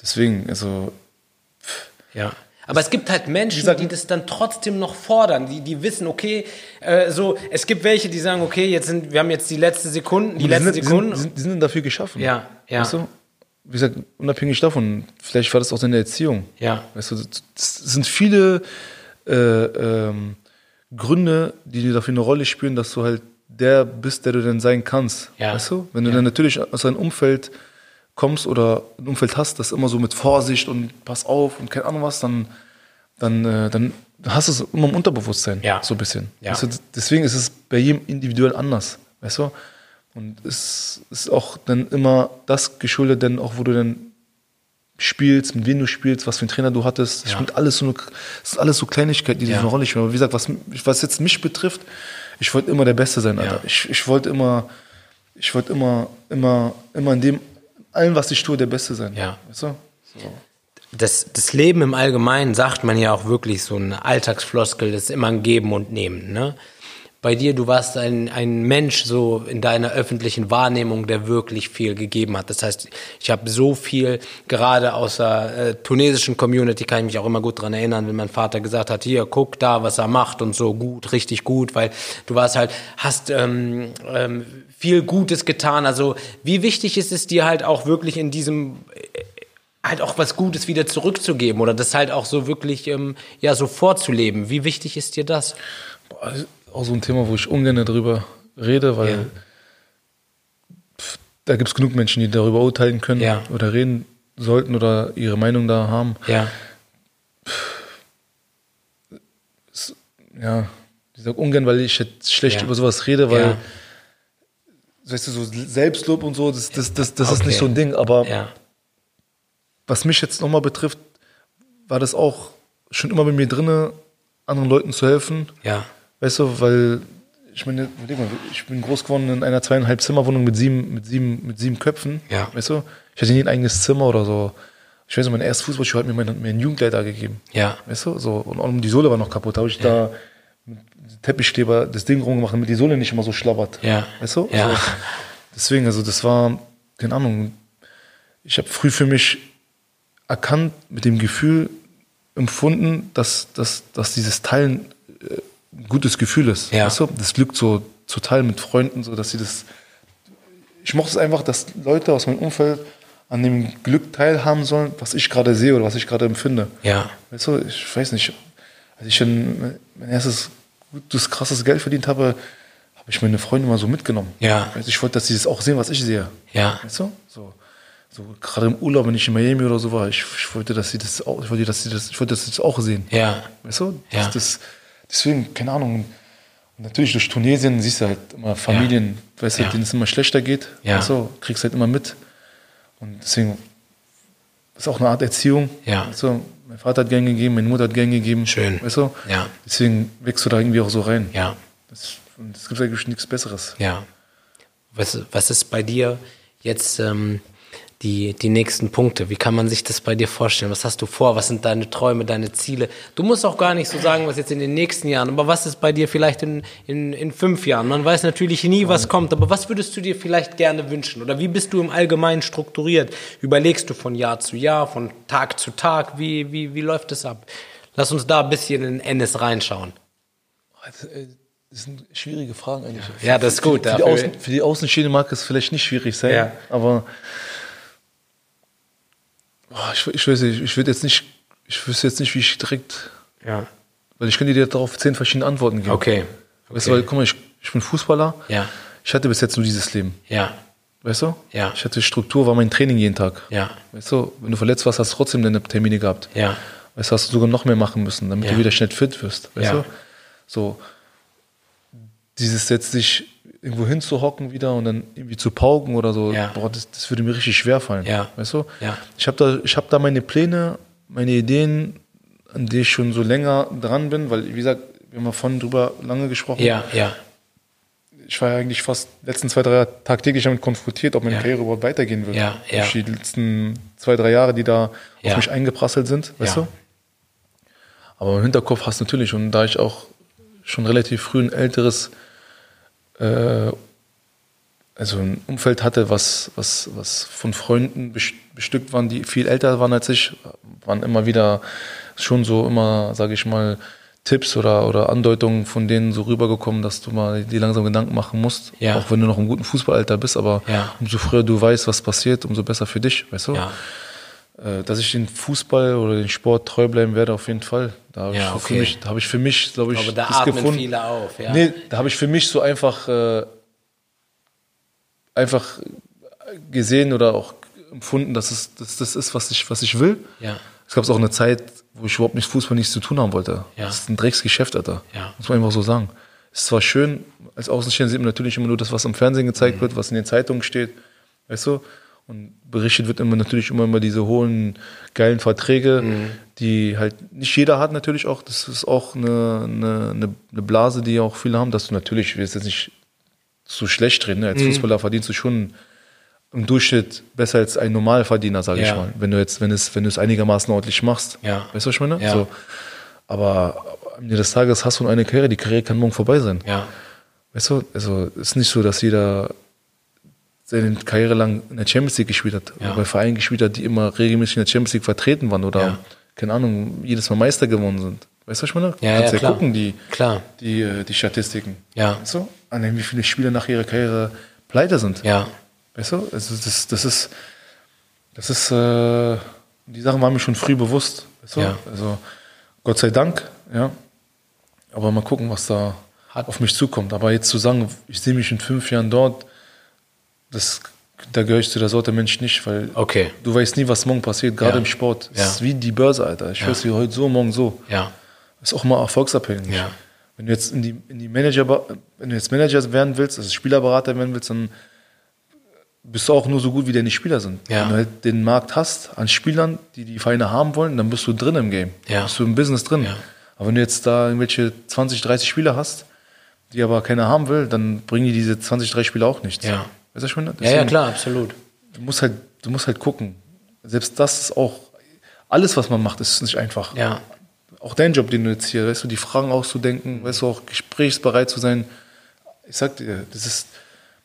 deswegen, also, Ja. Aber es gibt halt Menschen, die das dann trotzdem noch fordern, die, die wissen, okay, äh, so, es gibt welche, die sagen, okay, jetzt sind, wir haben jetzt die letzte Sekunden, die, letzten sind, die, Sekunden. sind, die, sind, die sind dafür geschaffen. Ja, ja. Weißt du? Wie gesagt, unabhängig davon, vielleicht war das auch deine Erziehung. Ja. Weißt du, es sind viele äh, ähm, Gründe, die dafür eine Rolle spielen, dass du halt der bist, der du denn sein kannst. Ja. Weißt du? Wenn du dann natürlich aus einem Umfeld kommst oder ein Umfeld hast, das immer so mit Vorsicht und pass auf und keine Ahnung was, dann, dann, äh, dann hast du es immer im Unterbewusstsein. Ja. So ein bisschen. Ja. Weißt du, deswegen ist es bei jedem individuell anders. Weißt du? Und es ist auch dann immer das geschuldet, denn auch wo du dann spielst, mit wem du spielst, was für einen Trainer du hattest. Das, Ja. spielt alles so eine, das ist alles so Kleinigkeiten, die Ja. so eine Rolle spielen. Aber wie gesagt, was, was jetzt mich betrifft, ich wollte immer der Beste sein, Alter. Ja. Ich, ich wollte immer, ich wollte immer, immer, immer in dem, allem, was ich tue, der Beste sein. Ja. Weißt du? das, das Leben im Allgemeinen sagt man ja auch wirklich so eine Alltagsfloskel, das ist immer ein Geben und Nehmen. Ne? Bei dir, du warst ein, ein Mensch so in deiner öffentlichen Wahrnehmung, der wirklich viel gegeben hat. Das heißt, ich habe so viel, gerade aus der äh, tunesischen Community, kann ich mich auch immer gut dran erinnern, wenn mein Vater gesagt hat, hier, guck da, was er macht und so gut, richtig gut, weil du warst halt, hast ähm, ähm, viel Gutes getan. Also wie wichtig ist es dir halt auch wirklich in diesem halt auch was Gutes wieder zurückzugeben oder das halt auch so wirklich ähm, ja so vorzuleben. Wie wichtig ist dir das? Boah, auch so ein Thema, wo ich ungern darüber rede, weil Ja. da gibt es genug Menschen, die darüber urteilen können Ja. oder reden sollten oder ihre Meinung da haben. Ja, ja, ich sag ungern, weil ich jetzt schlecht Ja. über sowas rede, weil, Ja. weißt du, so Selbstlob und so, das, das, das, das ist Okay. nicht so ein Ding, aber ja, was mich jetzt nochmal betrifft, war das auch schon immer bei mir drinne, anderen Leuten zu helfen. Ja. Weißt du, weil ich meine, mal, ich bin groß geworden in einer zweieinhalb Zimmerwohnung mit sieben, mit sieben, mit sieben Köpfen. Ja. Weißt du, ich hatte nie ein eigenes Zimmer oder so. Ich weiß nicht, mein erstes Fußballschuh hat mir mein, mir ein Jugendleiter gegeben. Ja. Weißt du, so, und auch die Sohle war noch kaputt. Da habe ich da mit Teppichkleber das Ding rumgemacht, damit die Sohle nicht immer so schlabbert. Ja. Weißt du? Ja. So. Deswegen, also das war, keine Ahnung, ich habe früh für mich erkannt, mit dem Gefühl empfunden, dass, dass, dass dieses Teilen äh, gutes Gefühl ist. Ja. Weißt du? Das Glück so zu teilen mit Freunden, so dass sie das. Ich mochte es einfach, dass Leute aus meinem Umfeld an dem Glück teilhaben sollen, was ich gerade sehe oder was ich gerade empfinde. Ja. Weißt du, ich weiß nicht, als ich mein erstes gutes, krasses Geld verdient habe, habe ich meine Freunde mal so mitgenommen. Ja. Weißt ich wollte, dass sie das auch sehen, was ich sehe. Ja. Weißt du? So, so gerade im Urlaub, wenn ich in Miami oder so war, ich, ich wollte, dass sie das auch, ich wollte, dass sie das, ich wollte, dass sie das auch sehen. Ja. Weißt du? Ja. Das, das, deswegen, keine Ahnung. Und natürlich durch Tunesien siehst du halt immer Familien, weißt du, Ja. denen es immer schlechter geht. Ja. Du, kriegst halt immer mit. Und deswegen ist auch eine Art Erziehung. Ja. Du, mein Vater hat gern gegeben, meine Mutter hat gern gegeben. Schön. Weißt du? Ja. Deswegen wächst du da irgendwie auch so rein. Ja. Es gibt eigentlich nichts Besseres. Ja. Was, was ist bei dir jetzt ähm, die, die nächsten Punkte? Wie kann man sich das bei dir vorstellen? Was hast du vor? Was sind deine Träume, deine Ziele? Du musst auch gar nicht so sagen, was jetzt in den nächsten Jahren, aber was ist bei dir vielleicht in, in, in fünf Jahren? Man weiß natürlich nie, was kommt, aber was würdest du dir vielleicht gerne wünschen? Oder wie bist du im Allgemeinen strukturiert? Überlegst du von Jahr zu Jahr, von Tag zu Tag? Wie, wie, wie läuft es ab? Lass uns da ein bisschen in Ennis reinschauen. Das sind schwierige Fragen eigentlich. Ja, das ist gut. Für die, dafür- Außen, für die Außenstehende mag es vielleicht nicht schwierig sein, Ja. aber ich, ich weiß nicht, ich würde jetzt nicht, ich wüsste jetzt nicht, wie ich direkt, ja. weil ich könnte dir darauf zehn verschiedene Antworten geben. Okay. Weißt du, weil, guck mal, ich, ich bin Fußballer, Ja. ich hatte bis jetzt nur dieses Leben, Ja. weißt du? Ja. Ich hatte Struktur, war mein Training jeden Tag. Ja. Weißt du, wenn du verletzt warst, hast du trotzdem deine Termine gehabt. Ja. Weißt du, hast du sogar noch mehr machen müssen, damit Ja. du wieder schnell fit wirst. Weißt Ja. du? So, dieses jetzt sich irgendwo hinzuhocken wieder und dann irgendwie zu pauken oder so, Ja. boah, das, das würde mir richtig schwer fallen. Ja. Weißt du? Ja. Ich habe da, ich hab da meine Pläne, meine Ideen, an die ich schon so länger dran bin, weil, wie gesagt, wir haben ja vorhin drüber lange gesprochen. Ja, ja, Ich war ja eigentlich fast die letzten zwei, drei Jahre tagtäglich damit konfrontiert, ob meine Ja. Karriere überhaupt weitergehen wird. Ja, ja. Durch die letzten zwei, drei Jahre, die da auf mich eingeprasselt sind, weißt du? Aber im Hinterkopf hast du natürlich, und da ich auch schon relativ früh ein älteres, äh, also ein Umfeld hatte, was, was, was von Freunden bes- bestückt waren, die viel älter waren als ich, waren immer wieder schon so immer, sage ich mal, Tipps oder, oder Andeutungen von denen so rübergekommen, dass du mal dir langsam Gedanken machen musst, Ja. auch wenn du noch im guten Fußballalter bist, aber Ja. umso früher du weißt, was passiert, umso besser für dich, weißt du? ja. Äh, Dass ich den Fußball oder den Sport treu bleiben werde, auf jeden Fall. Da habe Ja, ich, okay. für mich, da habe ich für mich, glaube ich, Aber da atmen gefunden. viele auf, ja. Nee, da habe ich für mich so einfach, äh, einfach gesehen oder auch empfunden, dass es dass das ist, was ich, was ich will. Ja. Es gab auch eine Zeit, wo ich überhaupt mit Fußball nichts zu tun haben wollte. Ja. Das ist ein Drecksgeschäft, Alter. Ja. Muss man einfach so sagen. Es ist zwar schön, als Außenstehender sieht man natürlich immer nur das, was im Fernsehen gezeigt Mhm. wird, was in den Zeitungen steht, weißt du? Und berichtet wird immer natürlich immer immer diese hohen, geilen Verträge, Mhm. die halt nicht jeder hat natürlich auch. Das ist auch eine, eine, eine Blase, die auch viele haben, dass du natürlich, ich will jetzt nicht so schlecht reden, ne? Mhm. als Fußballer verdienst du schon im Durchschnitt besser als ein Normalverdiener, sage Ja. ich mal. Wenn du jetzt, wenn es, wenn du es einigermaßen ordentlich machst. Ja. Weißt du, was ich meine? Ja. So. Aber am Ende des Tages hast du eine Karriere, die Karriere kann morgen vorbei sein. Ja. Weißt du, also es ist nicht so, dass jeder seine Karriere lang in der Champions League gespielt hat Ja. oder bei Vereinen gespielt hat, die immer regelmäßig in der Champions League vertreten waren oder, Ja. keine Ahnung, jedes Mal Meister geworden sind. Weißt du, was ich meine? Ja, Kannst ja, klar. gucken, die, Klar. die, äh, die Statistiken. Ja. Weißt du? An dem, wie viele Spieler nach ihrer Karriere pleite sind. Ja. Weißt du? Also das, das ist, das ist, äh, die Sachen waren mir schon früh bewusst. Weißt du? Ja. Also Gott sei Dank, ja. Aber mal gucken, was da Hat- auf mich zukommt. Aber jetzt zu sagen, ich sehe mich in fünf Jahren dort, das, da gehöre ich zu der Sorte Mensch nicht, weil Okay. du weißt nie, was morgen passiert, gerade Ja. im Sport. Es Ja. ist wie die Börse, Alter. Ich weiß, wie heute so, morgen so. Ja. ist auch mal erfolgsabhängig. Ja. Wenn du jetzt in die, in die Manager, wenn du jetzt Manager werden willst, also Spielerberater werden willst, dann bist du auch nur so gut, wie deine Spieler sind. Ja. Wenn du halt den Markt hast an Spielern, die die Vereine haben wollen, dann bist du drin im Game. Ja. Bist du im Business drin. Ja. Aber wenn du jetzt da irgendwelche 20, 30 Spieler hast, die aber keiner haben will, dann bringen die diese 20, 30 Spieler auch nichts. Ja. Weißt du, meine? Ja, ja, klar, absolut. Du musst halt, du musst halt gucken. Selbst das ist auch, alles, was man macht, ist nicht einfach. Ja. Auch dein Job, den du jetzt hier, weißt du, die Fragen auszudenken, weißt du, auch gesprächsbereit zu sein. Ich sag dir, das ist,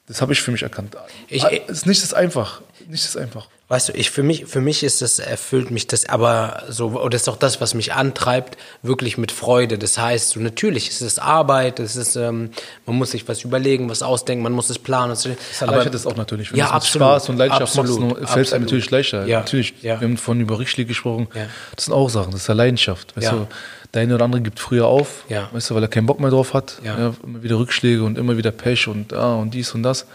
das habe ich für mich erkannt. Ich- es ist nicht das einfach. Nicht das einfach. Weißt du, ich für mich für mich ist das erfüllt mich das aber so oder ist auch das was mich antreibt wirklich mit Freude. Das heißt, so natürlich ist es Arbeit, es ist ähm, man muss sich was überlegen, was ausdenken, man muss es planen. Das erleichtert es auch natürlich. Wenn ja, absolut, Spaß und Leidenschaft absolut, machst, fällt es einem natürlich leichter. Ja, Natürlich, ja. wir haben von über Rückschläge gesprochen. Ja. Das sind auch Sachen, das ist ja Leidenschaft. Weißt Ja. du, der eine oder andere gibt früher auf, Ja. weißt du, weil er keinen Bock mehr drauf hat. Ja. immer wieder Rückschläge und immer wieder Pech und, ah, und dies und das.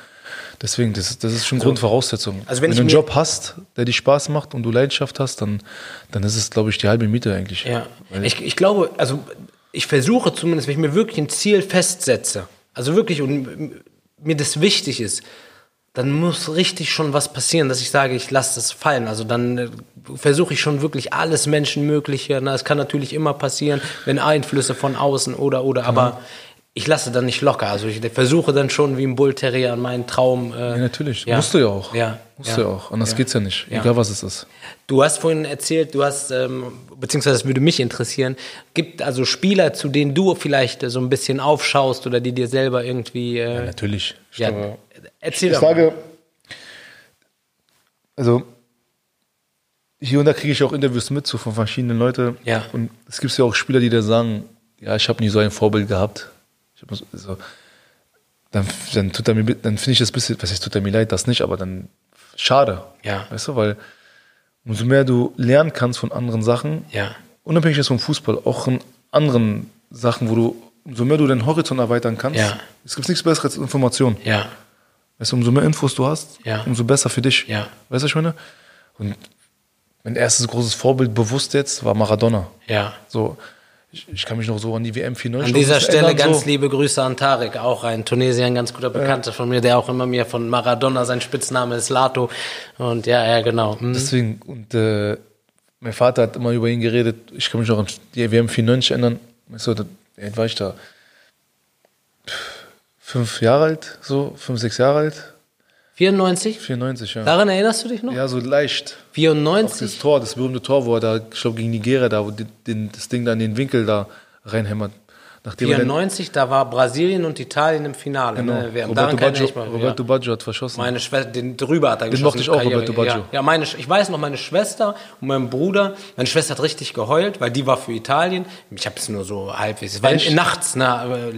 Deswegen, das, ist- das ist schon Grundvoraussetzung. also wenn wenn du einen Job hast, der dir Spaß macht und du Leidenschaft hast, dann, dann ist es, glaube ich, die halbe Miete eigentlich. Ja, ich, ich glaube, also ich versuche zumindest, wenn ich mir wirklich ein Ziel festsetze, also wirklich und mir das wichtig ist, dann muss richtig schon was passieren, dass ich sage, ich lasse das fallen. Also dann äh, versuche ich schon wirklich alles Menschenmögliche. Na, es kann natürlich immer passieren, wenn Einflüsse von außen oder oder, aber ich lasse dann nicht locker. Also ich versuche dann schon wie ein Bull Terrier an meinen Traum. Äh, Ja, natürlich. Musst du ja auch. Ja, Musst ja. du ja auch. Anders Ja. geht's ja nicht. Ja. Egal was es ist. Du hast vorhin erzählt, du hast, ähm, beziehungsweise das würde mich interessieren, gibt also Spieler, zu denen du vielleicht äh, so ein bisschen aufschaust oder die dir selber irgendwie. Äh, Natürlich. Ich ja, glaube, erzähl ich doch mal. sage, also hier und da kriege ich auch Interviews mit so von verschiedenen Leuten. Ja. Und es gibt ja auch Spieler, die da sagen, ja, ich habe nie so ein Vorbild gehabt. Ich hab so, so, dann, dann tut er mir, dann finde ich das ein bisschen, was heißt, tut er mir leid, das nicht, aber dann schade. Ja. Weißt du, weil umso mehr du lernen kannst von anderen Sachen, Ja. unabhängig jetzt vom Fußball, auch in anderen Sachen, wo du, umso mehr du deinen Horizont erweitern kannst, Ja. es gibt nichts Besseres als Information. Ja, Weißt du, umso mehr Infos du hast, Ja. umso besser für dich. Ja. Weißt du, ich meine? Und mein erstes großes Vorbild bewusst jetzt war Maradona. ja. So, ich, ich kann mich noch so an die WM 94 An dieser Stelle ganz so. liebe Grüße an Tarek, auch ein Tunesier, ein ganz guter Bekannter von mir, der auch immer mir von Maradona, sein Spitzname ist Lato. Und ja, ja, genau. Hm. Deswegen, und äh, mein Vater hat immer über ihn geredet. Ich kann mich noch an die WM 94 erinnern. Du, da war ich da? Fünf Jahre alt, so, fünf, sechs Jahre alt. 94? 94, ja. Daran erinnerst du dich noch? Ja, so leicht. Auch 94? das Tor, das berühmte Tor, wo er da, ich glaube, gegen Nigeria, da, wo die, den, das Ding da in den Winkel da reinhämmert. Nachdem er dann- 94, da war Brasilien und Italien im Finale. Genau. Ne? Wir, Roberto, Baggio, mal, Roberto ja. Baggio hat verschossen. Meine Schwester, den drüber hat er Den geschossen. mochte ich auch, Karriere. Roberto Baggio. Ja, ja meine, ich weiß noch, meine Schwester und mein Bruder, meine Schwester hat richtig geheult, weil die war für Italien. Ich habe es nur so halbwegs. Es war nachts, ne?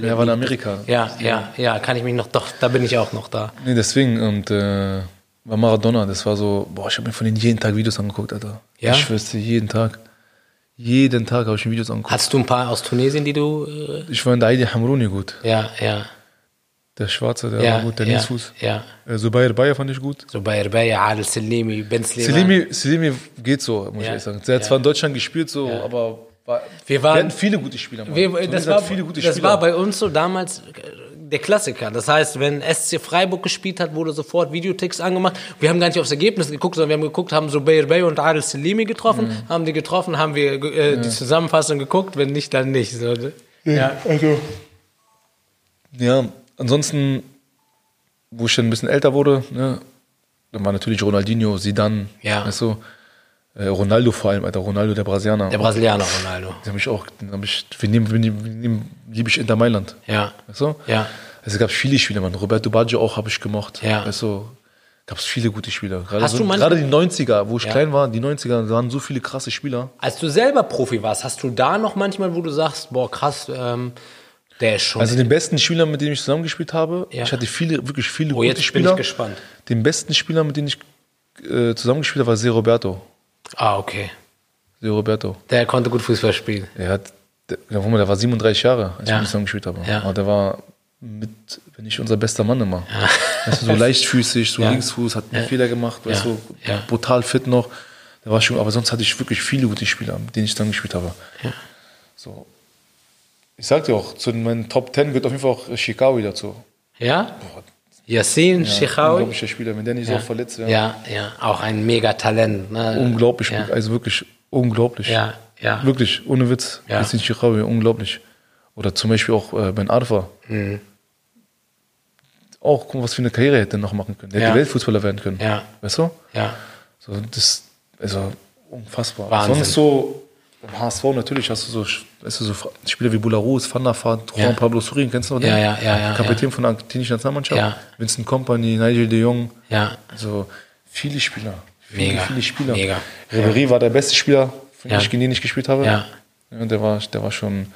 er war in Amerika. Ja, ja, ja, kann ich mich noch, doch, da bin ich auch noch da. Nee, deswegen, und äh, war Maradona, das war so, boah, ich habe mir von denen jeden Tag Videos angeguckt, Alter. Ja? Ich schwör's dir, jeden Tag. Jeden Tag habe ich mir Videos angeguckt. Hast du ein paar aus Tunesien, die du, äh, Ich der Aidi Hamrouni gut. ja, ja, Der Schwarze, der ja, war gut, der ja, Linksfuß. ja. Äh, Zubair Bayer fand ich gut. So bei Erbaya, Adel Selimi, Ben. Selimi, Selimi geht so, muss ich Ja. ehrlich sagen. Der hat zwar in Deutschland gespielt, so, aber war, Wir waren- hatten viele gute Spieler. Wir, das war, viele gute das Spieler. war bei uns so damals der Klassiker. Das heißt, wenn SC Freiburg gespielt hat, wurde sofort Videotext angemacht. Wir haben gar nicht aufs Ergebnis geguckt, sondern wir haben geguckt, haben so Bayer Bey und Adel Selimi getroffen. Mhm. Haben die getroffen, haben wir äh, die Zusammenfassung geguckt. Wenn nicht, dann nicht. So, ne? ja. Also. Ja, ansonsten, wo ich dann ein bisschen älter wurde, ne, dann war natürlich Ronaldinho, Zidane, Ja. weißt du, äh, Ronaldo vor allem, Alter, Ronaldo, der Brasilianer. Der Brasilianer Ronaldo. Den hab ich auch, den hab ich, wir nehmen, wir nehmen, wir nehmen liebe ich Inter Mailand. Ja. Weißt du? Ja. Also es gab viele Spieler, man. Roberto Baggio auch habe ich gemocht. Ja. Weißt du, gab es viele gute Spieler. Gerade, Hast so, du gerade die 90er, wo ich Ja. klein war, die 90er, da waren so viele krasse Spieler. Als du selber Profi warst, hast du da noch manchmal, wo du sagst, boah, krass, ähm, der ist schon. Also den besten Spieler, mit dem ich zusammengespielt habe, Ja. ich hatte viele, wirklich viele oh, gute jetzt bin Spieler. ich gespannt. Den besten Spieler, mit dem ich äh, zusammengespielt habe, war Se Roberto. Ah, okay. Se Roberto. Der konnte gut Fußball spielen. Er hat, der, der war- der war 37 Jahre, als Ja. ich mit ihm zusammengespielt habe. Ja. Aber der war mit, wenn nicht unser bester Mann immer. Weißt du, so [LAUGHS] leichtfüßig, so Ja. Linksfuß, hat einen Fehler gemacht, weißt Ja. du, Ja. brutal fit noch. Der war schon, aber sonst hatte ich wirklich viele gute Spieler, mit denen ich zusammengespielt habe. Ja. So. Ich sag dir auch, zu meinen Top 10 gehört auf jeden Fall auch Chicago dazu. Ja? Boah, Yassin Ja, Shechawi. unglaublicher Spieler. Wenn der nicht so verletzt wäre. Ja, ja, auch ein Megatalent. Ne? Unglaublich Ja. Also wirklich unglaublich. Ja, ja. Wirklich, ohne Witz. Ja. Yassin Chirawi, unglaublich. Oder zum Beispiel auch äh, Ben Arfa. Mhm. Auch, guck mal, was für eine Karriere hätte er noch machen können. Der Ja. hätte Weltfußballer werden können. Ja. Weißt du? Ja, So, das, also unfassbar. Wahnsinn. Sonst so, im HSV natürlich hast du so, weißt du, so Spieler wie Bularus, Van der Vaart, Juan Ja. Pablo Surin, kennst du noch den? Ja, ja, ja, ja, Kapitän von der argentinischen Nationalmannschaft. Ja. Vincent Kompany, Nigel de Jong. ja, Also viele Spieler. Viele, Mega, viele Spieler. mega. Ribéry war der beste Spieler, von Ja. ich gegen den ich gespielt habe. Ja. Ja, der war, der war schon,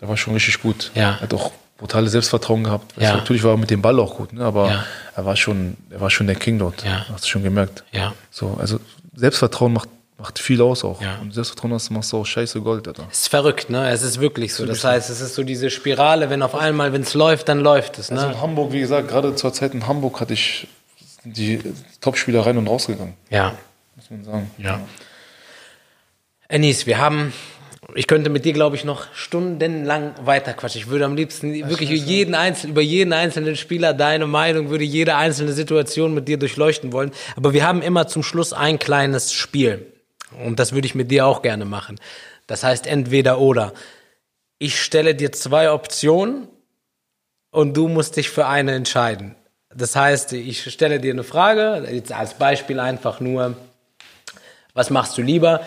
der war schon richtig gut. Ja. Er hat auch brutales Selbstvertrauen gehabt. Ja. du, natürlich war er mit dem Ball auch gut, ne? aber Ja. er war schon, er war schon der King dort. Ja. Hast du schon gemerkt. ja. So, also Selbstvertrauen macht, macht viel aus auch. Ja. Und Selbstvertrauen hast, machst du auch scheiße Gold, Alter. Es ist verrückt, ne? Es ist wirklich so. Das heißt, es ist so diese Spirale, wenn auf einmal, wenn es läuft, dann läuft es, Also ne? in Hamburg, wie gesagt, gerade zur Zeit in Hamburg hatte ich die Topspieler rein und rausgegangen, Ja. muss man sagen. Ja. Anis, wir haben, ich könnte mit dir, glaube ich, noch stundenlang weiterquatschen. Ich würde am liebsten wirklich jeden einzelnen, über jeden einzelnen Spieler deine Meinung, würde jede einzelne Situation mit dir durchleuchten wollen. Aber wir haben immer zum Schluss ein kleines Spiel. Und das würde ich mit dir auch gerne machen. Das heißt entweder oder. Ich stelle dir zwei Optionen und du musst dich für eine entscheiden. Das heißt, ich stelle dir eine Frage, jetzt als Beispiel einfach nur, was machst du lieber?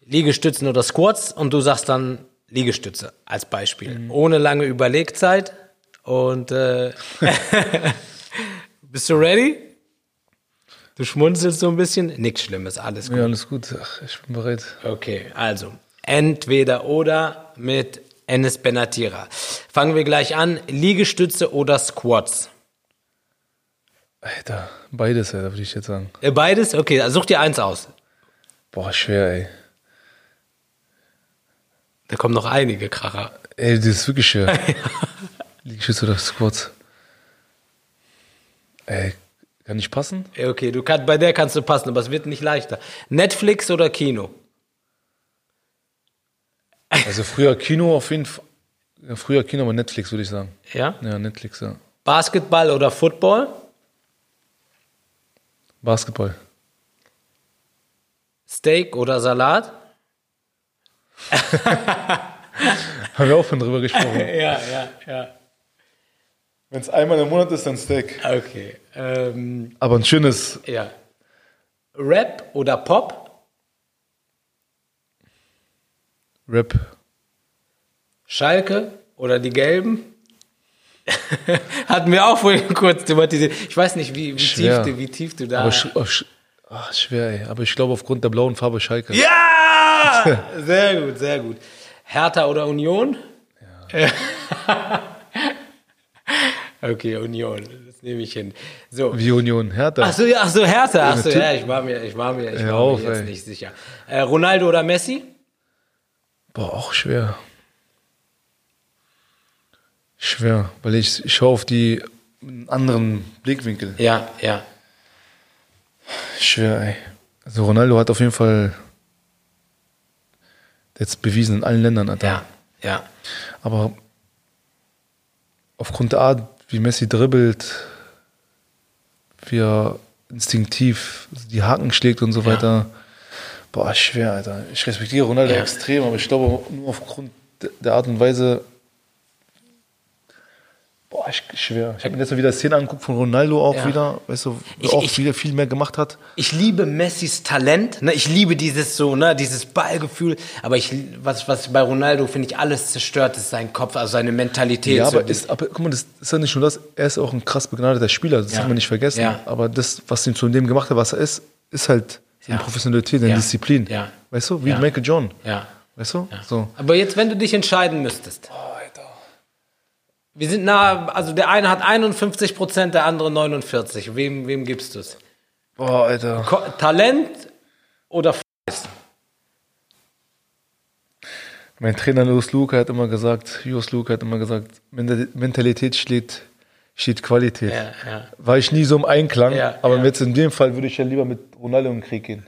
Liegestützen oder Squats? Und du sagst dann Liegestütze als Beispiel. Ohne lange Überlegzeit. Und äh, [LAUGHS] [LAUGHS] bist du ready? Du schmunzelst so ein bisschen. Nichts Schlimmes, alles gut. Ja, alles gut. Ach, ich bin bereit. Okay, also entweder oder mit Enes Benatira. Fangen wir gleich an. Liegestütze oder Squats? Alter, beides, Alter, würde ich jetzt sagen. Äh, Beides? Okay, also such dir eins aus. Boah, schwer, ey. Da kommen noch einige Kracher. Ey, das ist wirklich schwer. [LAUGHS] Liegestütze oder Squats? Ey, kann nicht passen? Okay, du kann, bei der kannst du passen, aber es wird nicht leichter. Netflix oder Kino? Also früher Kino auf jeden Fall. Früher Kino, aber Netflix, würde ich sagen. Ja? Ja, Netflix, ja. Basketball oder Football? Basketball. Steak oder Salat? [LAUGHS] Haben wir auch schon drüber gesprochen. [LAUGHS] Ja, ja, ja. Wenn es einmal im Monat ist, dann Steak. Okay. Ähm, Aber ein schönes. ja. Rap oder Pop? Rap. Schalke oder die Gelben? [LAUGHS] Hatten wir auch vorhin kurz thematisiert. Ich weiß nicht, wie, wie, tief, du, wie tief du da. Aber sch oh, sch ach, schwer, ey. Aber ich glaube aufgrund der blauen Farbe Schalke. ja! Sehr gut, sehr gut. Hertha oder Union? Ja. [LAUGHS] okay, Union. Das nehme ich hin. So. Wie Union. Hertha. Ach so, ja, ach so, Hertha. Ach so, ja, ich war mir, ich war mir, ich war auf, mir jetzt ey. nicht sicher. Äh, Ronaldo oder Messi? Boah, auch schwer. Schwer, weil ich, ich schaue auf die anderen Blickwinkel. Ja, ja. Schwer, ey. Also Ronaldo hat auf jeden Fall jetzt bewiesen in allen Ländern, Alter. Ja, ja. Aber aufgrund der Art, wie Messi dribbelt, wie er instinktiv die Haken schlägt und so weiter, boah, schwer, Alter. Ich respektiere Ronaldo Ja. extrem, aber ich glaube nur aufgrund de- der Art und Weise, boah, ich, schwer. Ich habe mir jetzt mal wieder Szenen angeguckt von Ronaldo auch Ja. wieder, weißt du, Ich- auch ich- wieder viel mehr gemacht hat. Ich liebe Messis Talent, ne? Ich liebe dieses so, ne, dieses Ballgefühl, aber ich was was bei Ronaldo finde ich alles zerstört ist sein Kopf, also seine Mentalität. Ja, so aber, ist, aber guck mal, das ist ja nicht nur das, er ist auch ein krass begnadeter Spieler, das Ja. darf man nicht vergessen. Ja. Aber das, was ihn zu dem gemacht hat, was er ist, ist halt seine Ja. Professionalität, seine. Disziplin. Ja. Weißt du, wie. Michael John. ja. Weißt du? So. Aber jetzt, wenn du dich entscheiden müsstest. Oh. Wir sind nah, also der eine hat 51 Prozent, der andere 49. Wem, wem gibst du es? Boah, Alter. Ko- Talent oder Fleiß? Mein Trainer Louis Luke hat immer gesagt, Jos Luke hat immer gesagt, Mental- Mentalität steht, steht Qualität. Ja, ja. War ich nie so im Einklang, Ja, aber jetzt in dem Fall würde ich ja lieber mit Ronaldo in den Krieg gehen.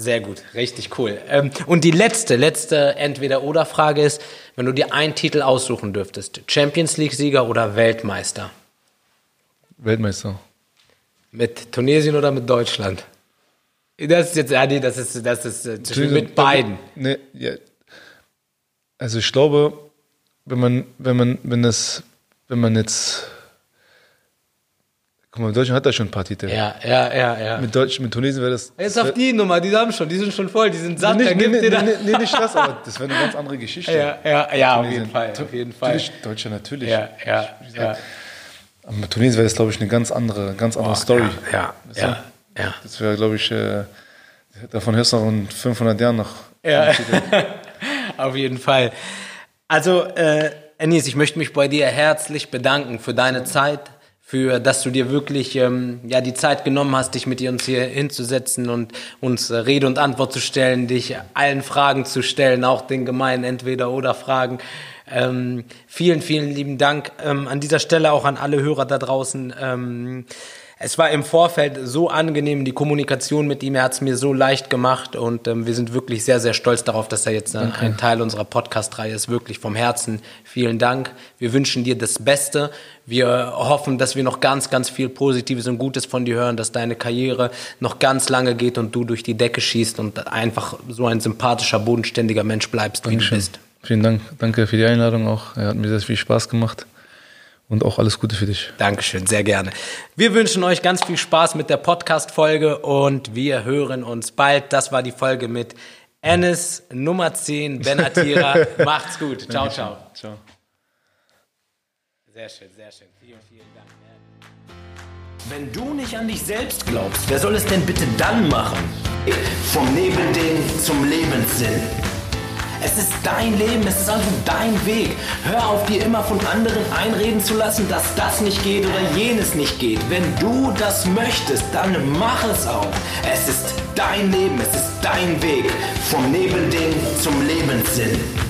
Sehr gut, richtig cool. Ähm, und die letzte, letzte Entweder-Oder-Frage ist, wenn du dir einen Titel aussuchen dürftest, Champions League-Sieger oder Weltmeister? Weltmeister. Mit Tunesien oder mit Deutschland? Das ist jetzt, ja, nee, das ist, das ist äh, zwischen- mit beiden. Nee, ja. Also ich glaube, wenn man, wenn man, wenn das, wenn man jetzt, guck mal, Deutschland hat da schon ein paar Titel. Ja, ja, ja, ja. Mit Deutsch, mit Tunesien wäre das. Jetzt auf die Nummer, die haben schon, die sind schon voll, die sind satt, nee, nee, nee, nee, nee, nicht das, aber das wäre eine ganz andere Geschichte. Ja, ja, ja, auf jeden Fall, auf jeden Fall. Natürlich, Deutschland natürlich. Ja, ja, ja. Aber mit Tunesien wäre das, glaube ich, eine ganz andere, ganz andere Story. Ja, ja, ja. Das wäre, glaube ich, äh, davon hörst du noch in 500 Jahren noch. Ja, [LAUGHS] auf jeden Fall. Also, äh, Anis, ich möchte mich bei dir herzlich bedanken für deine Zeit, für, dass du dir wirklich ähm, ja die Zeit genommen hast, dich mit uns hier hinzusetzen und uns äh, Rede und Antwort zu stellen, dich allen Fragen zu stellen, auch den gemeinen Entweder-oder-Fragen. Ähm, vielen, vielen lieben Dank ähm, an dieser Stelle auch an alle Hörer da draußen. Ähm, es war im Vorfeld so angenehm, die Kommunikation mit ihm. Er hat es mir so leicht gemacht und ähm, wir sind wirklich sehr, sehr stolz darauf, dass er jetzt äh, ein Teil unserer Podcast-Reihe ist. Wirklich vom Herzen vielen Dank. Wir wünschen dir das Beste. Wir hoffen, dass wir noch ganz, ganz viel Positives und Gutes von dir hören, dass deine Karriere noch ganz lange geht und du durch die Decke schießt und einfach so ein sympathischer, bodenständiger Mensch bleibst, wie du Dankeschön. bist. Vielen Dank. Danke für die Einladung auch. Er hat mir sehr viel Spaß gemacht. Und auch alles Gute für dich. Dankeschön, sehr gerne. Wir wünschen euch ganz viel Spaß mit der Podcast-Folge und wir hören uns bald. Das war die Folge mit Ennis Nummer 10, Benatira. [LAUGHS] Macht's gut. Ciao, ciao. Ciao. Sehr schön, sehr schön. Vielen, vielen Dank. Wenn du nicht an dich selbst glaubst, wer soll es denn bitte dann machen? Vom Nebelding zum Lebenssinn. Es ist dein Leben, es ist also dein Weg. Hör auf, dir immer von anderen einreden zu lassen, dass das nicht geht oder jenes nicht geht. Wenn du das möchtest, dann mach es auch. Es ist dein Leben, es ist dein Weg. Vom Nebelding zum Lebenssinn.